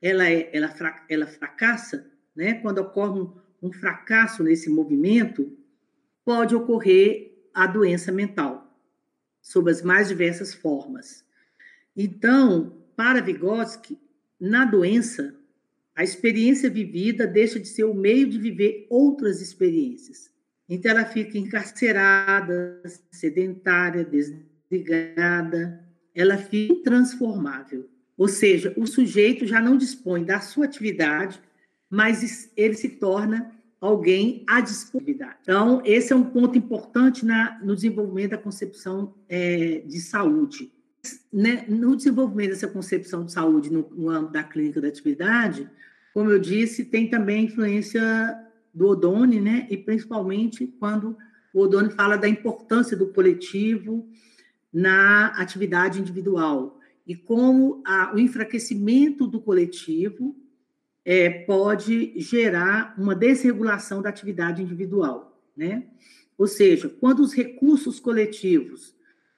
ela é, ela, ela fracassa, né? Quando ocorre um, um fracasso nesse movimento, pode ocorrer a doença mental, sob as mais diversas formas. Então, para Vygotsky, na doença, a experiência vivida deixa de ser o meio de viver outras experiências. Então, ela fica encarcerada, sedentária, desligada, ela fica intransformável. Ou seja, o sujeito já não dispõe da sua atividade, mas ele se torna alguém à disponibilidade. Então, esse é um ponto importante na, no desenvolvimento da concepção é, de saúde. Né? No desenvolvimento dessa concepção de saúde no, no âmbito da clínica da atividade, como eu disse, tem também a influência do Odone, né? e principalmente quando o Odone fala da importância do coletivo na atividade individual e como a, o enfraquecimento do coletivo é, pode gerar uma desregulação da atividade individual, né? Ou seja, quando os recursos coletivos,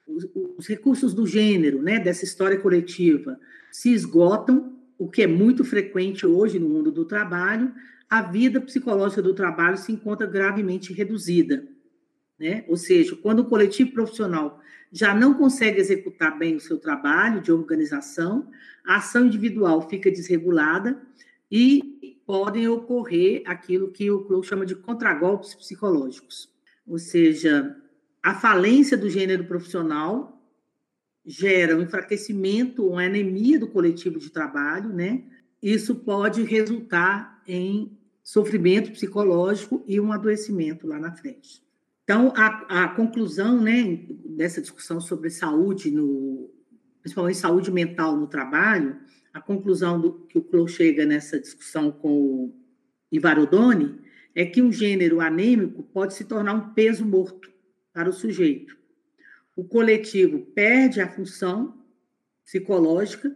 os, os recursos do gênero, né, dessa história coletiva, se esgotam, o que é muito frequente hoje no mundo do trabalho, a vida psicológica do trabalho se encontra gravemente reduzida. Né? Ou seja, quando o coletivo profissional já não consegue executar bem o seu trabalho de organização, a ação individual fica desregulada e podem ocorrer aquilo que o Clou chama de contragolpes psicológicos, ou seja, a falência do gênero profissional gera um enfraquecimento, uma anemia do coletivo de trabalho, né? Isso pode resultar em sofrimento psicológico e um adoecimento lá na frente. Então, a, a conclusão né, dessa discussão sobre saúde, no, principalmente saúde mental no trabalho, a conclusão do, que o Clou chega nessa discussão com o Ivarodoni é que um gênero anêmico pode se tornar um peso morto para o sujeito. O coletivo perde a função psicológica,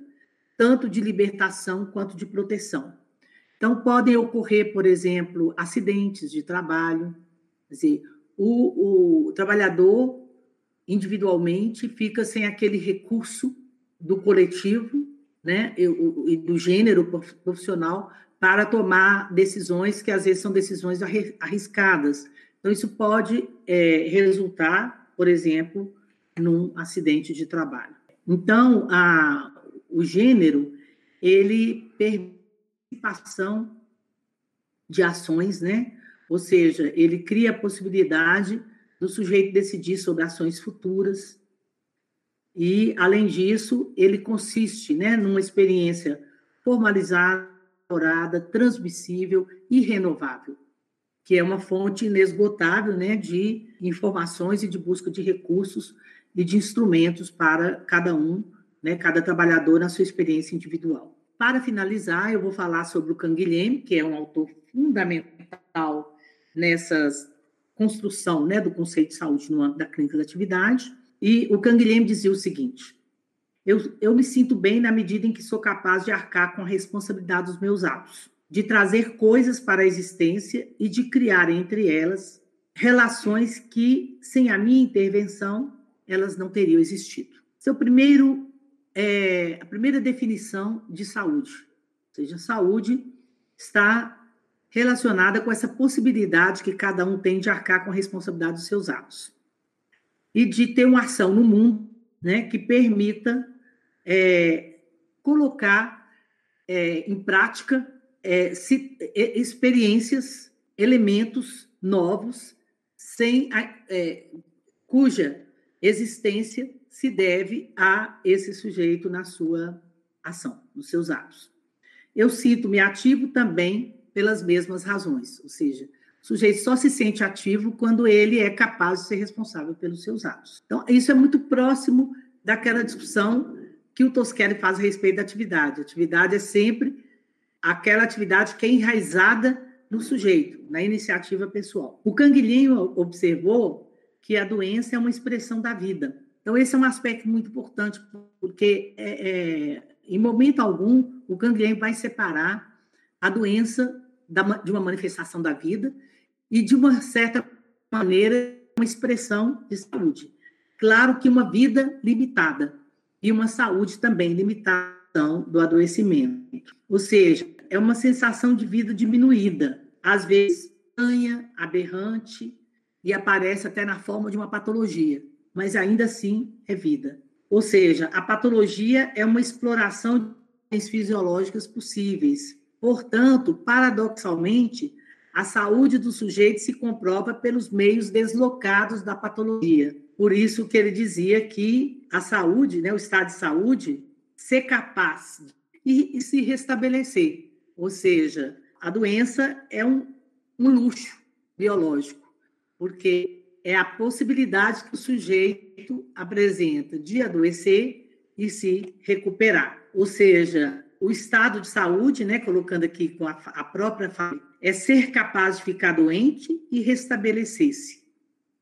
tanto de libertação quanto de proteção. Então, podem ocorrer, por exemplo, acidentes de trabalho, quer dizer, o, o trabalhador individualmente fica sem aquele recurso do coletivo né, e, do gênero profissional para tomar decisões que às vezes são decisões arriscadas. Então, isso pode é, resultar, por exemplo, num acidente de trabalho. Então, a, o gênero, ele permite participação de ações, né? Ou seja, ele cria a possibilidade do sujeito decidir sobre ações futuras. E, além disso, ele consiste né, numa experiência formalizada, transmissível e renovável, que é uma fonte inesgotável né, de informações e de busca de recursos e de instrumentos para cada um, né, cada trabalhador na sua experiência individual. Para finalizar, eu vou falar sobre o Canguilhem, que é um autor fundamental nessas construção né, do conceito de saúde no âmbito da clínica da atividade. E o Canguilhem dizia o seguinte: eu, eu me sinto bem na medida em que sou capaz de arcar com a responsabilidade dos meus atos, de trazer coisas para a existência e de criar entre elas relações que, sem a minha intervenção, elas não teriam existido. Seu primeiro, é, a primeira definição de saúde, ou seja, saúde está relacionada com essa possibilidade que cada um tem de arcar com a responsabilidade dos seus atos. E de ter uma ação no mundo né, que permita é, colocar é, em prática é, se, experiências, elementos novos, sem é, cuja existência se deve a esse sujeito na sua ação, nos seus atos. Eu cito-me ativo também pelas mesmas razões, ou seja, o sujeito só se sente ativo quando ele é capaz de ser responsável pelos seus atos. Então, isso é muito próximo daquela discussão que o Tosquelli faz a respeito da atividade. A atividade é sempre aquela atividade que é enraizada no sujeito, na iniciativa pessoal. O Canguilhinho observou que a doença é uma expressão da vida. Então, esse é um aspecto muito importante, porque é, é, em momento algum o Canguilhinho vai separar a doença de uma manifestação da vida e, de uma certa maneira, uma expressão de saúde. Claro que uma vida limitada e uma saúde também limitada do adoecimento. Ou seja, é uma sensação de vida diminuída, às vezes estranha, aberrante e aparece até na forma de uma patologia, mas ainda assim é vida. Ou seja, a patologia é uma exploração de fisiológicas possíveis, Portanto, paradoxalmente, a saúde do sujeito se comprova pelos meios deslocados da patologia. Por isso que ele dizia que a saúde, né, o estado de saúde, ser capaz e, e se restabelecer. Ou seja, a doença é um, um luxo biológico, porque é a possibilidade que o sujeito apresenta de adoecer e se recuperar. Ou seja, o estado de saúde, né, colocando aqui com a, a própria família, é ser capaz de ficar doente e restabelecer-se.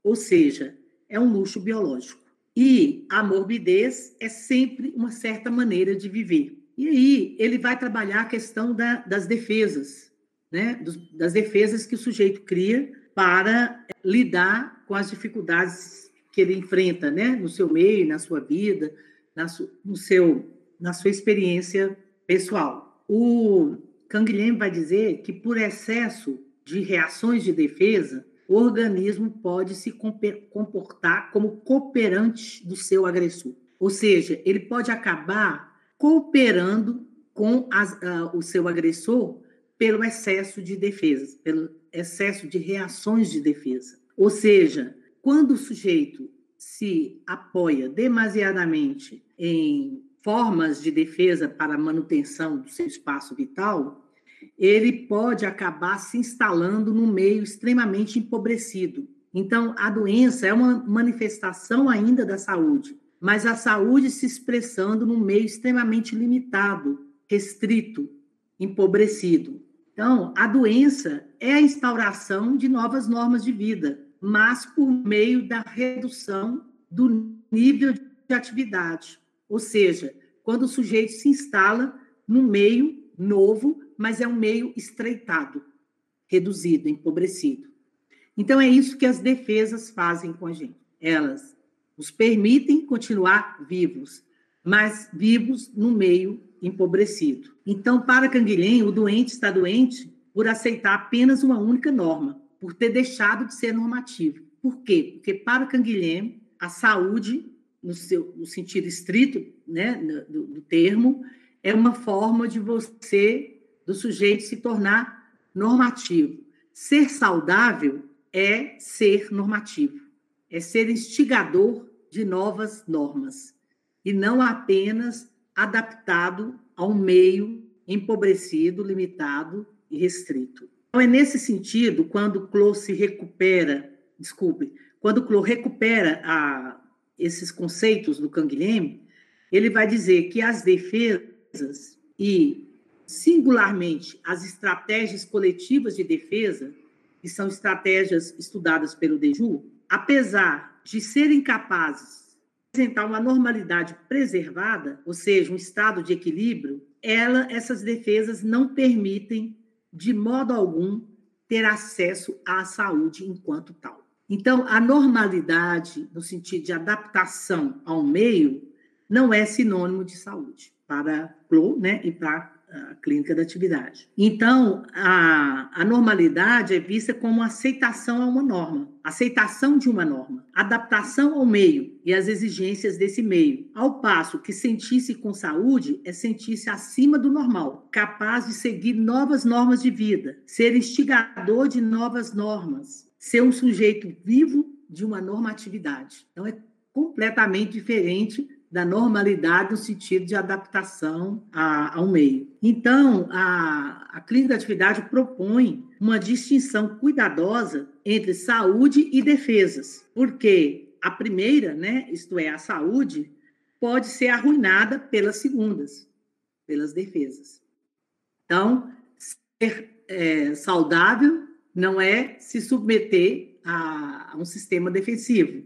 Ou seja, é um luxo biológico. E a morbidez é sempre uma certa maneira de viver. E aí ele vai trabalhar a questão da, das defesas, né? Das defesas que o sujeito cria para lidar com as dificuldades que ele enfrenta, né? No seu meio, na sua vida, na, su, no seu, na sua experiência pessoal. O Canguilhem vai dizer que por excesso de reações de defesa, o organismo pode se comportar como cooperante do seu agressor. Ou seja, ele pode acabar cooperando com as, uh, o seu agressor pelo excesso de defesa, pelo excesso de reações de defesa. Ou seja, quando o sujeito se apoia demasiadamente em formas de defesa para manutenção do seu espaço vital, ele pode acabar se instalando num meio extremamente empobrecido. Então, a doença é uma manifestação ainda da saúde, mas a saúde se expressando num meio extremamente limitado, restrito, empobrecido. Então, a doença é a instauração de novas normas de vida, mas por meio da redução do nível de atividade. Ou seja, quando o sujeito se instala num meio novo, mas é um meio estreitado, reduzido, empobrecido. Então, é isso que as defesas fazem com a gente. Elas nos permitem continuar vivos, mas vivos no meio empobrecido. Então, para Canguilhem, o doente está doente por aceitar apenas uma única norma, por ter deixado de ser normativo. Por quê? Porque para Canguilhem, a saúde, no, seu, no sentido estrito né, do, do termo, é uma forma de você, do sujeito, se tornar normativo. Ser saudável é ser normativo, é ser instigador de novas normas, e não apenas adaptado a um meio empobrecido, limitado e restrito. Então, é nesse sentido, quando o Clô se recupera, desculpe, quando o Clô recupera a, esses conceitos do Canguilhem, ele vai dizer que as defesas e, singularmente, as estratégias coletivas de defesa, que são estratégias estudadas pelo Deju, apesar de serem capazes apresentar uma normalidade preservada, ou seja, um estado de equilíbrio, ela, essas defesas não permitem, de modo algum, ter acesso à saúde enquanto tal. Então, a normalidade, no sentido de adaptação ao meio, não é sinônimo de saúde para né, e para a clínica da atividade. Então, a, a normalidade é vista como aceitação a uma norma, aceitação de uma norma, adaptação ao meio e às exigências desse meio, ao passo que sentir-se com saúde é sentir-se acima do normal, capaz de seguir novas normas de vida, ser instigador de novas normas, ser um sujeito vivo de uma normatividade. Então, é completamente diferente da normalidade no sentido de adaptação a, ao meio. Então, a, a clínica da atividade propõe uma distinção cuidadosa entre saúde e defesas, porque a primeira, né, isto é, a saúde, pode ser arruinada pelas segundas, pelas defesas. Então, ser é, saudável não é se submeter a, a um sistema defensivo.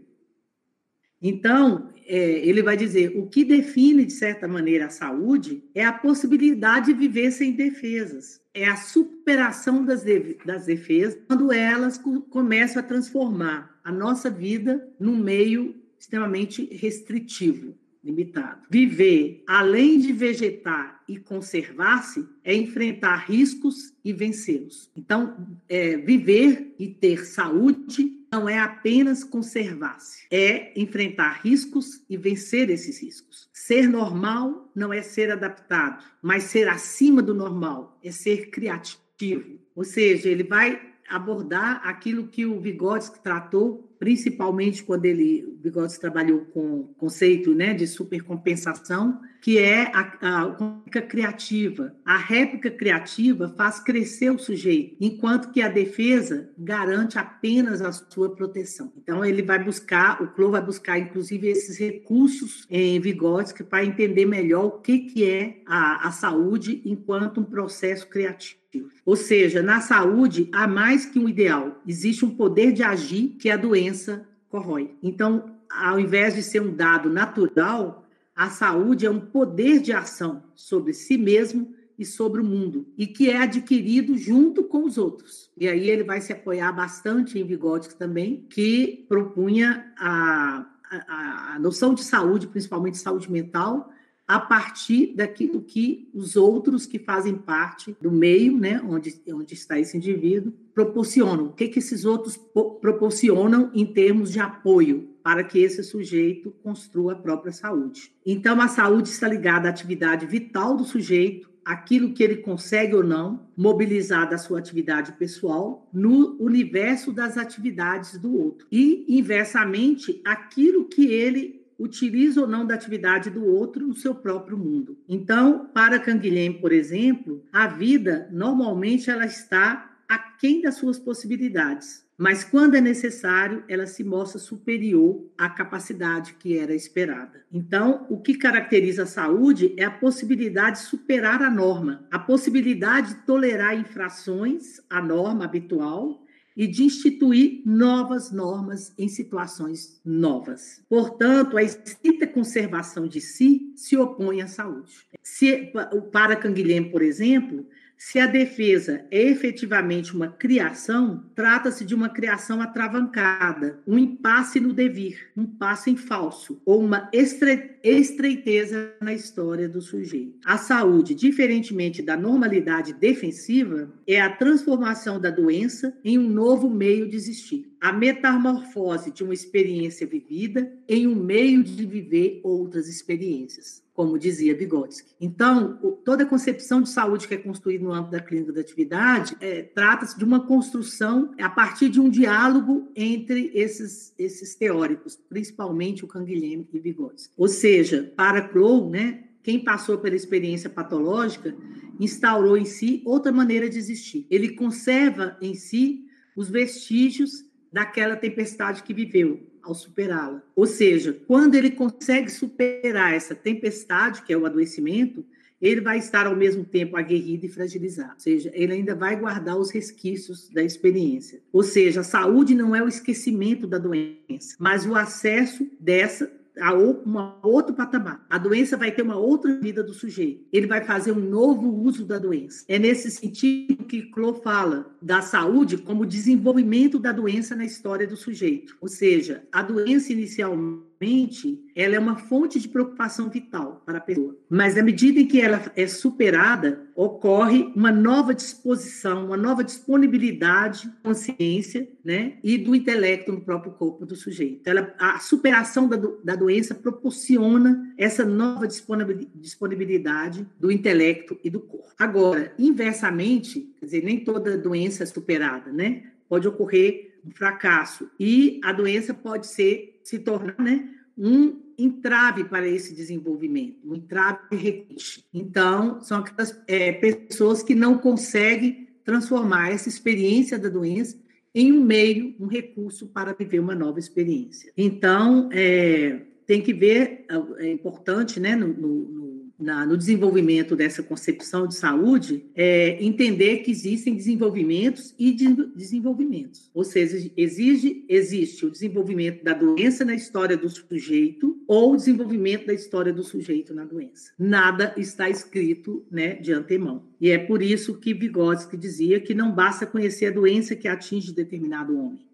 Então, é, ele vai dizer: o que define, de certa maneira, a saúde é a possibilidade de viver sem defesas, é a superação das, de, das defesas, quando elas começam a transformar a nossa vida num meio extremamente restritivo limitado. Viver, além de vegetar e conservar-se, é enfrentar riscos e vencê-los. Então, é, viver e ter saúde não é apenas conservar-se, é enfrentar riscos e vencer esses riscos. Ser normal não é ser adaptado, mas ser acima do normal é ser criativo. Ou seja, ele vai abordar aquilo que o Vygotsky tratou principalmente quando ele, o Vygotsky trabalhou com o conceito né, de supercompensação, que é a, a criativa. A réplica criativa faz crescer o sujeito, enquanto que a defesa garante apenas a sua proteção. Então, ele vai buscar, o Clô vai buscar, inclusive, esses recursos em Vygotsky para entender melhor o que, que é a, a saúde enquanto um processo criativo. Ou seja, na saúde há mais que um ideal, existe um poder de agir que a doença corrói. Então, ao invés de ser um dado natural, a saúde é um poder de ação sobre si mesmo e sobre o mundo, e que é adquirido junto com os outros. E aí ele vai se apoiar bastante em Vygotsky também, que propunha a, a, a noção de saúde, principalmente saúde mental, a partir daquilo que os outros que fazem parte do meio, né, onde, onde está esse indivíduo, proporcionam. O que, que esses outros proporcionam em termos de apoio para que esse sujeito construa a própria saúde. Então, a saúde está ligada à atividade vital do sujeito, aquilo que ele consegue ou não mobilizar da sua atividade pessoal no universo das atividades do outro. E, inversamente, aquilo que ele utiliza ou não da atividade do outro no seu próprio mundo. Então, para Canguilhem, por exemplo, a vida normalmente ela está aquém das suas possibilidades. mas quando é necessário, ela se mostra superior à capacidade que era esperada. Então, o que caracteriza a saúde é a possibilidade de superar a norma, a possibilidade de tolerar infrações à norma habitual e de instituir novas normas em situações novas. Portanto, a estrita conservação de si se opõe à saúde. Se, para Canguilhem, por exemplo, se a defesa é efetivamente uma criação, trata-se de uma criação atravancada, um impasse no devir, um passo em falso, ou uma estre estreiteza na história do sujeito. A saúde, diferentemente da normalidade defensiva, é a transformação da doença em um novo meio de existir. A metamorfose de uma experiência vivida em um meio de viver outras experiências como dizia Vygotsky. Então, toda a concepção de saúde que é construída no âmbito da clínica da atividade é, trata-se de uma construção a partir de um diálogo entre esses, esses teóricos, principalmente o Canguilhem e Vygotsky. Ou seja, para Crow, né, quem passou pela experiência patológica instaurou em si outra maneira de existir. Ele conserva em si os vestígios daquela tempestade que viveu, ao superá-la. Ou seja, quando ele consegue superar essa tempestade, que é o adoecimento, ele vai estar ao mesmo tempo aguerrido e fragilizado. Ou seja, ele ainda vai guardar os resquícios da experiência. Ou seja, a saúde não é o esquecimento da doença, mas o acesso dessa a um outro patamar. A doença vai ter uma outra vida do sujeito. Ele vai fazer um novo uso da doença. É nesse sentido que Clô fala da saúde como desenvolvimento da doença na história do sujeito. Ou seja, a doença inicialmente mente, ela é uma fonte de preocupação vital para a pessoa. Mas à medida em que ela é superada, ocorre uma nova disposição, uma nova disponibilidade consciência, né, e do intelecto no próprio corpo do sujeito. Ela, a superação da, da doença proporciona essa nova disponibilidade do intelecto e do corpo. Agora, inversamente, quer dizer, nem toda doença é superada, né? Pode ocorrer um fracasso e a doença pode ser se tornar né, um entrave para esse desenvolvimento, um entrave requinte. Então, são aquelas é, pessoas que não conseguem transformar essa experiência da doença em um meio, um recurso para viver uma nova experiência. Então, é, tem que ver, é importante, né, no, no na, no desenvolvimento dessa concepção de saúde é entender que existem desenvolvimentos e de, desenvolvimentos. Ou seja, exige, existe o desenvolvimento da doença na história do sujeito ou o desenvolvimento da história do sujeito na doença. Nada está escrito né, de antemão. E é por isso que Vygotsky dizia que não basta conhecer a doença que atinge determinado homem,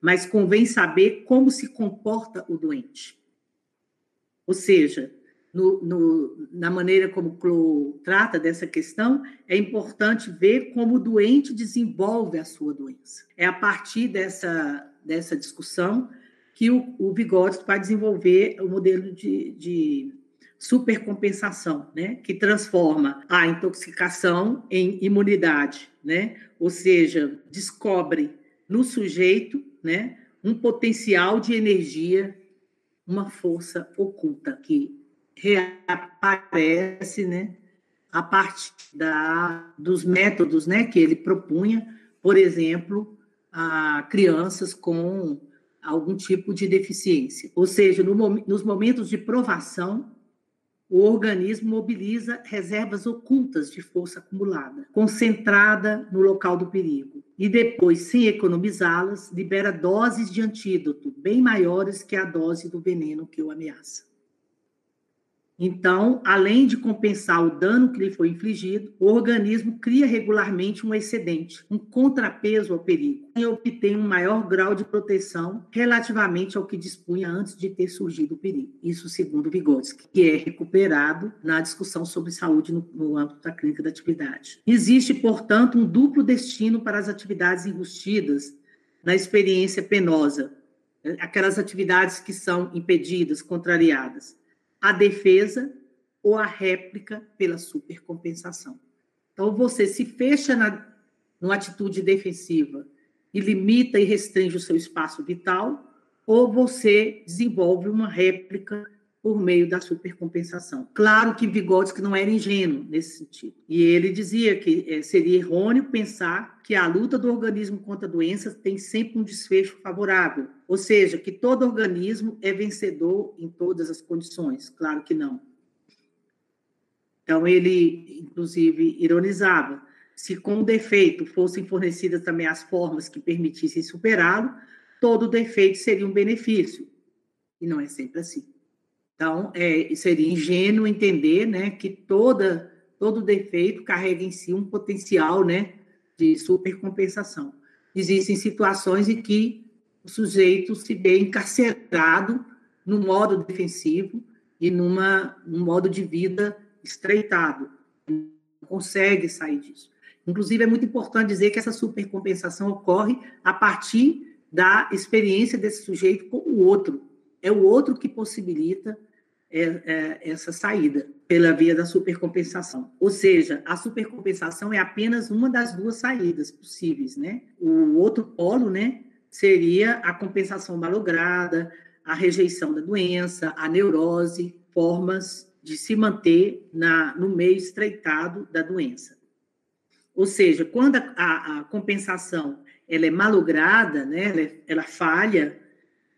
mas convém saber como se comporta o doente. Ou seja, no, no, na maneira como o trata dessa questão, é importante ver como o doente desenvolve a sua doença. É a partir dessa, dessa discussão que o, o vai desenvolver o modelo de, de supercompensação, né? que transforma a intoxicação em imunidade, né? ou seja, descobre no sujeito né, um potencial de energia, uma força oculta que reaparece, né, a partir da, dos métodos, né, que ele propunha, por exemplo, a crianças com algum tipo de deficiência. Ou seja, no, nos momentos de provação, o organismo mobiliza reservas ocultas de força acumulada, concentrada no local do perigo. E depois, sem economizá-las, libera doses de antídoto bem maiores que a dose do veneno que o ameaça. Então, além de compensar o dano que lhe foi infligido, o organismo cria regularmente um excedente, um contrapeso ao perigo, e obtém um maior grau de proteção relativamente ao que dispunha antes de ter surgido o perigo. Isso segundo Vygotsky, que é recuperado na discussão sobre saúde no, no âmbito da clínica da atividade. Existe, portanto, um duplo destino para as atividades enrustidas na experiência penosa, aquelas atividades que são impedidas, contrariadas a defesa ou a réplica pela supercompensação. Então, você se fecha na, numa atitude defensiva e limita e restringe o seu espaço vital, ou você desenvolve uma réplica por meio da supercompensação. Claro que Vygotsky não era ingênuo nesse sentido. E ele dizia que é, seria errôneo pensar que a luta do organismo contra doenças tem sempre um desfecho favorável, ou seja, que todo organismo é vencedor em todas as condições. Claro que não. Então, ele, inclusive, ironizava: se com o defeito fossem fornecidas também as formas que permitissem superá-lo, todo defeito seria um benefício. E não é sempre assim. Então, é, seria ingênuo entender né, que toda, todo defeito carrega em si um potencial né, de supercompensação. Existem situações em que o sujeito se vê encarcerado no modo defensivo e numa, num modo de vida estreitado, não consegue sair disso. Inclusive, é muito importante dizer que essa supercompensação ocorre a partir da experiência desse sujeito com o outro. É o outro que possibilita é, é, essa saída pela via da supercompensação. Ou seja, a supercompensação é apenas uma das duas saídas possíveis, né? O outro polo, né, seria a compensação malograda, a rejeição da doença, a neurose, formas de se manter na, no meio estreitado da doença. Ou seja, quando a, a, compensação ela é malograda, né, ela, é, ela falha,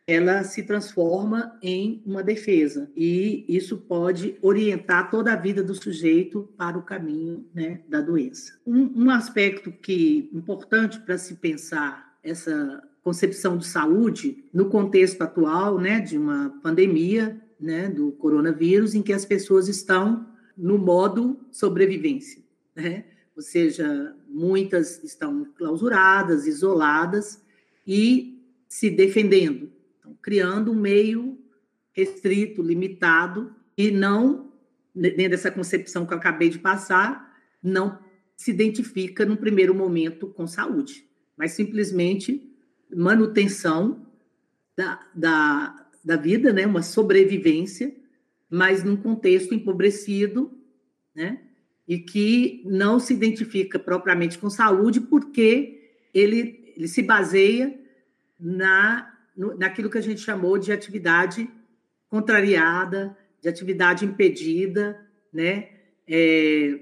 ela se transforma em uma defesa e isso pode orientar toda a vida do sujeito para o caminho né, da doença. Um, um aspecto que importante para se pensar essa concepção de saúde no contexto atual, né, de uma pandemia, né, do coronavírus, em que as pessoas estão no modo sobrevivência, né? ou seja, muitas estão clausuradas, isoladas e se defendendo, criando um meio restrito, limitado e não dentro dessa concepção que eu acabei de passar, não se identifica no primeiro momento com saúde, mas simplesmente manutenção da, da da vida, né? Uma sobrevivência, mas num contexto empobrecido, né? E que não se identifica propriamente com saúde, porque ele, ele se baseia na, naquilo que a gente chamou de atividade contrariada, de atividade impedida, né? É,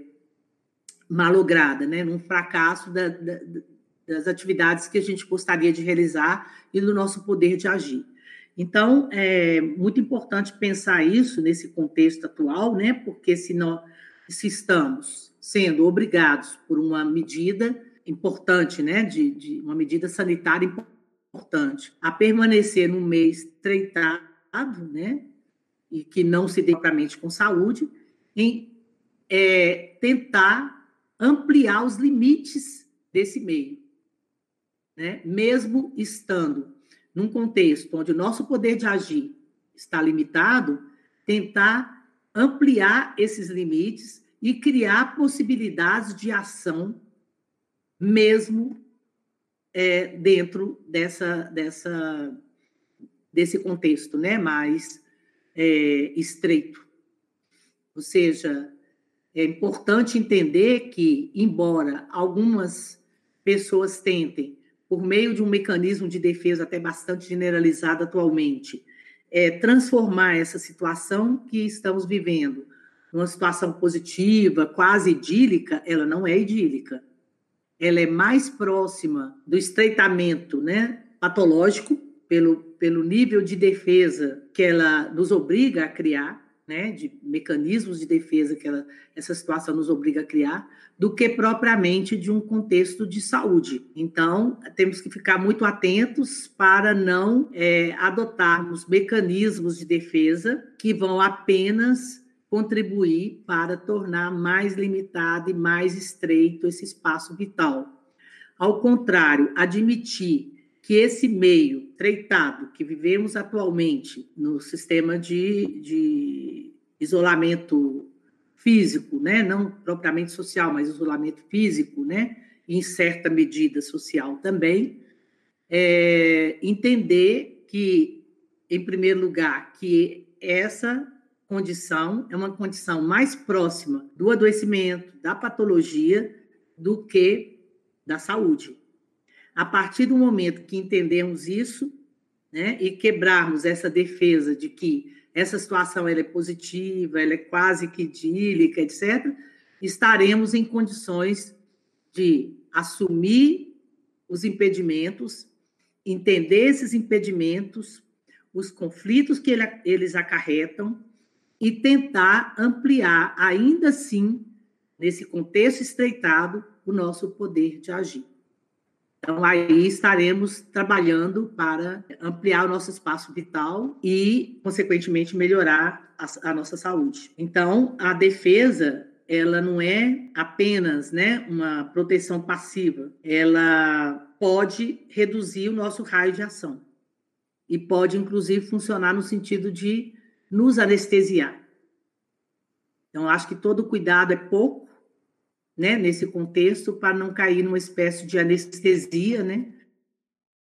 malograda, né? Num fracasso da, da, das atividades que a gente gostaria de realizar e do nosso poder de agir. Então, é muito importante pensar isso nesse contexto atual, né? Porque se, nós, se estamos sendo obrigados por uma medida importante, né? De, de uma medida sanitária importante, a permanecer no mês estreitado, né? E que não se dê propriamente com saúde, em é, tentar ampliar os limites desse meio, né? Mesmo estando num contexto onde o nosso poder de agir está limitado, tentar ampliar esses limites e criar possibilidades de ação, mesmo é, dentro dessa, dessa, desse contexto né, mais é, estreito. Ou seja, é importante entender que, embora algumas pessoas tentem por meio de um mecanismo de defesa até bastante generalizado atualmente, é, transformar essa situação que estamos vivendo numa situação positiva, quase idílica, ela não é idílica. Ela é mais próxima do estreitamento né, patológico, pelo, pelo nível de defesa que ela nos obriga a criar, né, de mecanismos de defesa que ela, essa situação nos obriga a criar, do que propriamente de um contexto de saúde. Então, temos que ficar muito atentos para não é, adotarmos mecanismos de defesa que vão apenas contribuir para tornar mais limitado e mais estreito esse espaço vital. Ao contrário, admitir que esse meio treitado que vivemos atualmente no sistema de, de isolamento físico, né? não propriamente social, mas isolamento físico, né? em certa medida social também, é, entender que, em primeiro lugar, que essa condição é uma condição mais próxima do adoecimento, da patologia, do que da saúde. A partir do momento que entendemos isso, né, e quebrarmos essa defesa de que essa situação ela é positiva, ela é quase que idílica, etc., estaremos em condições de assumir os impedimentos, entender esses impedimentos, os conflitos que ele, eles acarretam e tentar ampliar, ainda assim, nesse contexto estreitado, o nosso poder de agir. Então, aí estaremos trabalhando para ampliar o nosso espaço vital e, consequentemente, melhorar a, a nossa saúde. Então, a defesa ela não é apenas né, uma proteção passiva, ela pode reduzir o nosso raio de ação e pode, inclusive, funcionar no sentido de nos anestesiar. Então, acho que todo cuidado é pouco né, nesse contexto, para não cair numa espécie de anestesia, né,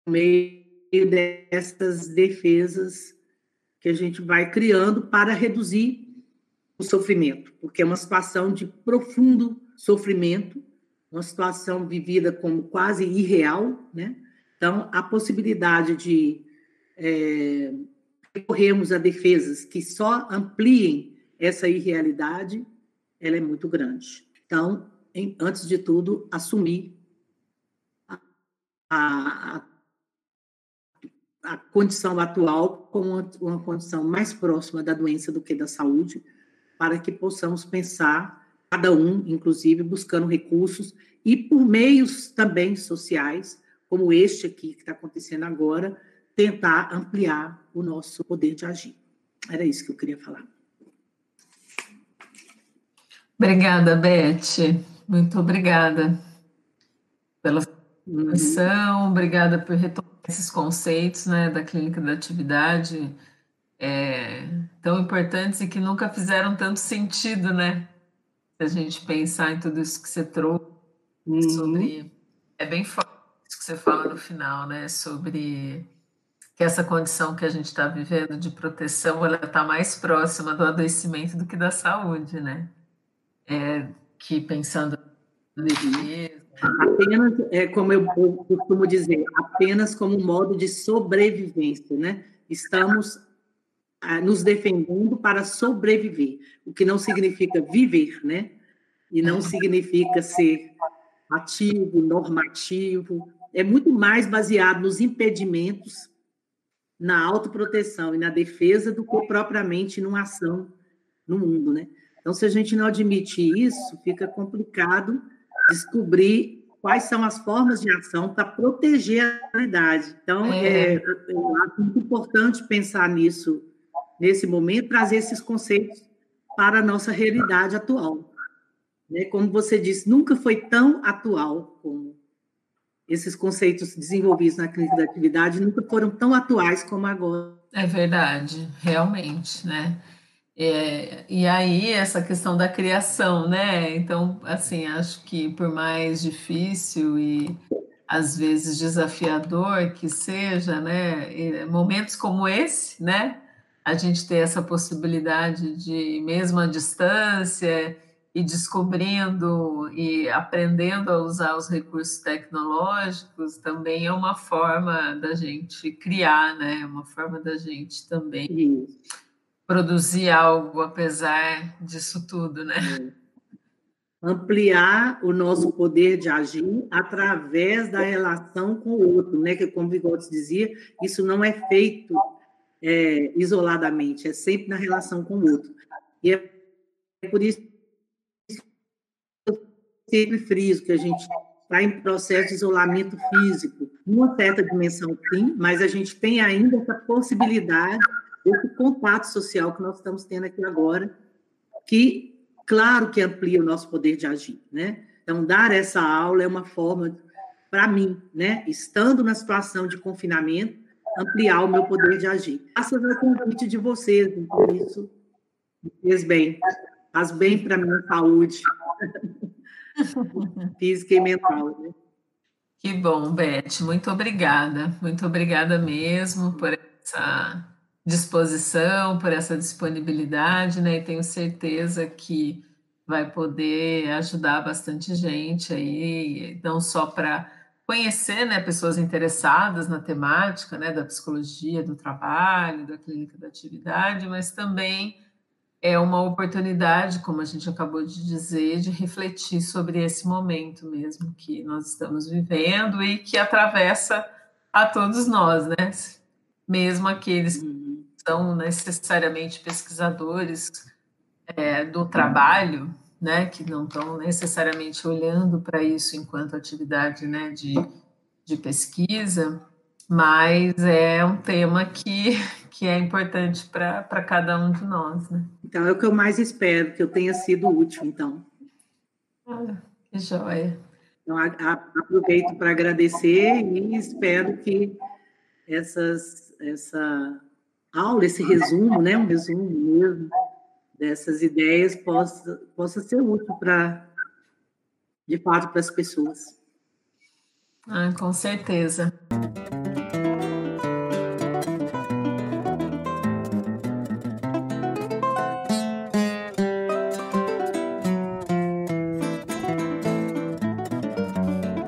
no meio dessas defesas que a gente vai criando para reduzir o sofrimento, porque é uma situação de profundo sofrimento, uma situação vivida como quase irreal, né? Então, a possibilidade de é, recorrermos a defesas que só ampliem essa irrealidade, ela é muito grande. Então, em, antes de tudo, assumir a, a, a condição atual como uma, uma condição mais próxima da doença do que da saúde, para que possamos pensar, cada um, inclusive, buscando recursos e por meios também sociais, como este aqui que está acontecendo agora, tentar ampliar o nosso poder de agir. Era isso que eu queria falar. Obrigada, Beth. Muito obrigada pela atenção, uhum. obrigada por retomar esses conceitos né, da clínica da atividade é, tão importantes e que nunca fizeram tanto sentido, né? Se a gente pensar em tudo isso que você trouxe uhum. sobre. É bem forte isso que você fala no final, né? Sobre que essa condição que a gente está vivendo de proteção, ela está mais próxima do adoecimento do que da saúde, né? É, que pensando apenas é como eu, costumo dizer apenas como modo de sobrevivência né? Estamos ah, nos defendendo para sobreviver o que não significa viver né? E não significa ser ativo normativo. É muito mais baseado nos impedimentos na autoproteção e na defesa do que propriamente numa ação no mundo né então, se a gente não admite isso, fica complicado descobrir quais são as formas de ação para proteger a realidade. Então, é. É, muito importante pensar nisso nesse momento, trazer esses conceitos para a nossa realidade atual. Né? Como você disse, nunca foi tão atual como esses conceitos desenvolvidos na clínica da atividade nunca foram tão atuais como agora. É verdade, realmente, né? É, e aí, essa questão da criação, né? Então, assim, acho que por mais difícil e às vezes desafiador que seja, né? Momentos como esse, né? A gente ter essa possibilidade de, mesmo à distância, e descobrindo e aprendendo a usar os recursos tecnológicos também é uma forma da gente criar, né? Uma forma da gente também Isso produzir algo apesar disso tudo, né? É. Ampliar o nosso poder de agir através da relação com o outro, né? Que, como Vigotes dizia, isso não é feito é, isoladamente, é sempre na relação com o outro. E é por isso sempre friso que a gente está em processo de isolamento físico, numa certa dimensão, sim, mas a gente tem ainda essa possibilidade esse contato social que nós estamos tendo aqui agora, que, claro que amplia o nosso poder de agir, né? Então, dar essa aula é uma forma, para mim, né, estando na situação de confinamento, ampliar o meu poder de agir. Graças ao convite de vocês, então isso. Fez bem, faz bem para a minha saúde física e mental, né? Que bom, Beth, muito obrigada, muito obrigada mesmo por essa disposição, por essa disponibilidade, né? E tenho certeza que vai poder ajudar bastante gente aí, não só para conhecer né, pessoas interessadas na temática né, da psicologia, do trabalho, da clínica da atividade, mas também é uma oportunidade, como a gente acabou de dizer, de refletir sobre esse momento mesmo que nós estamos vivendo e que atravessa a todos nós, né? Mesmo aqueles que uhum. são necessariamente pesquisadores é, do trabalho, né? Que não estão necessariamente olhando para isso enquanto atividade, né? De, de pesquisa, mas é um tema que, que é importante para cada um de nós, né? Então, é o que eu mais espero, que eu tenha sido útil, então. Olha, que joia. Então, a, a, aproveito para agradecer e espero que essas, essa aula, esse resumo, né, um resumo mesmo dessas ideias possa, possa ser útil para, de fato, para as pessoas. Ah, com certeza.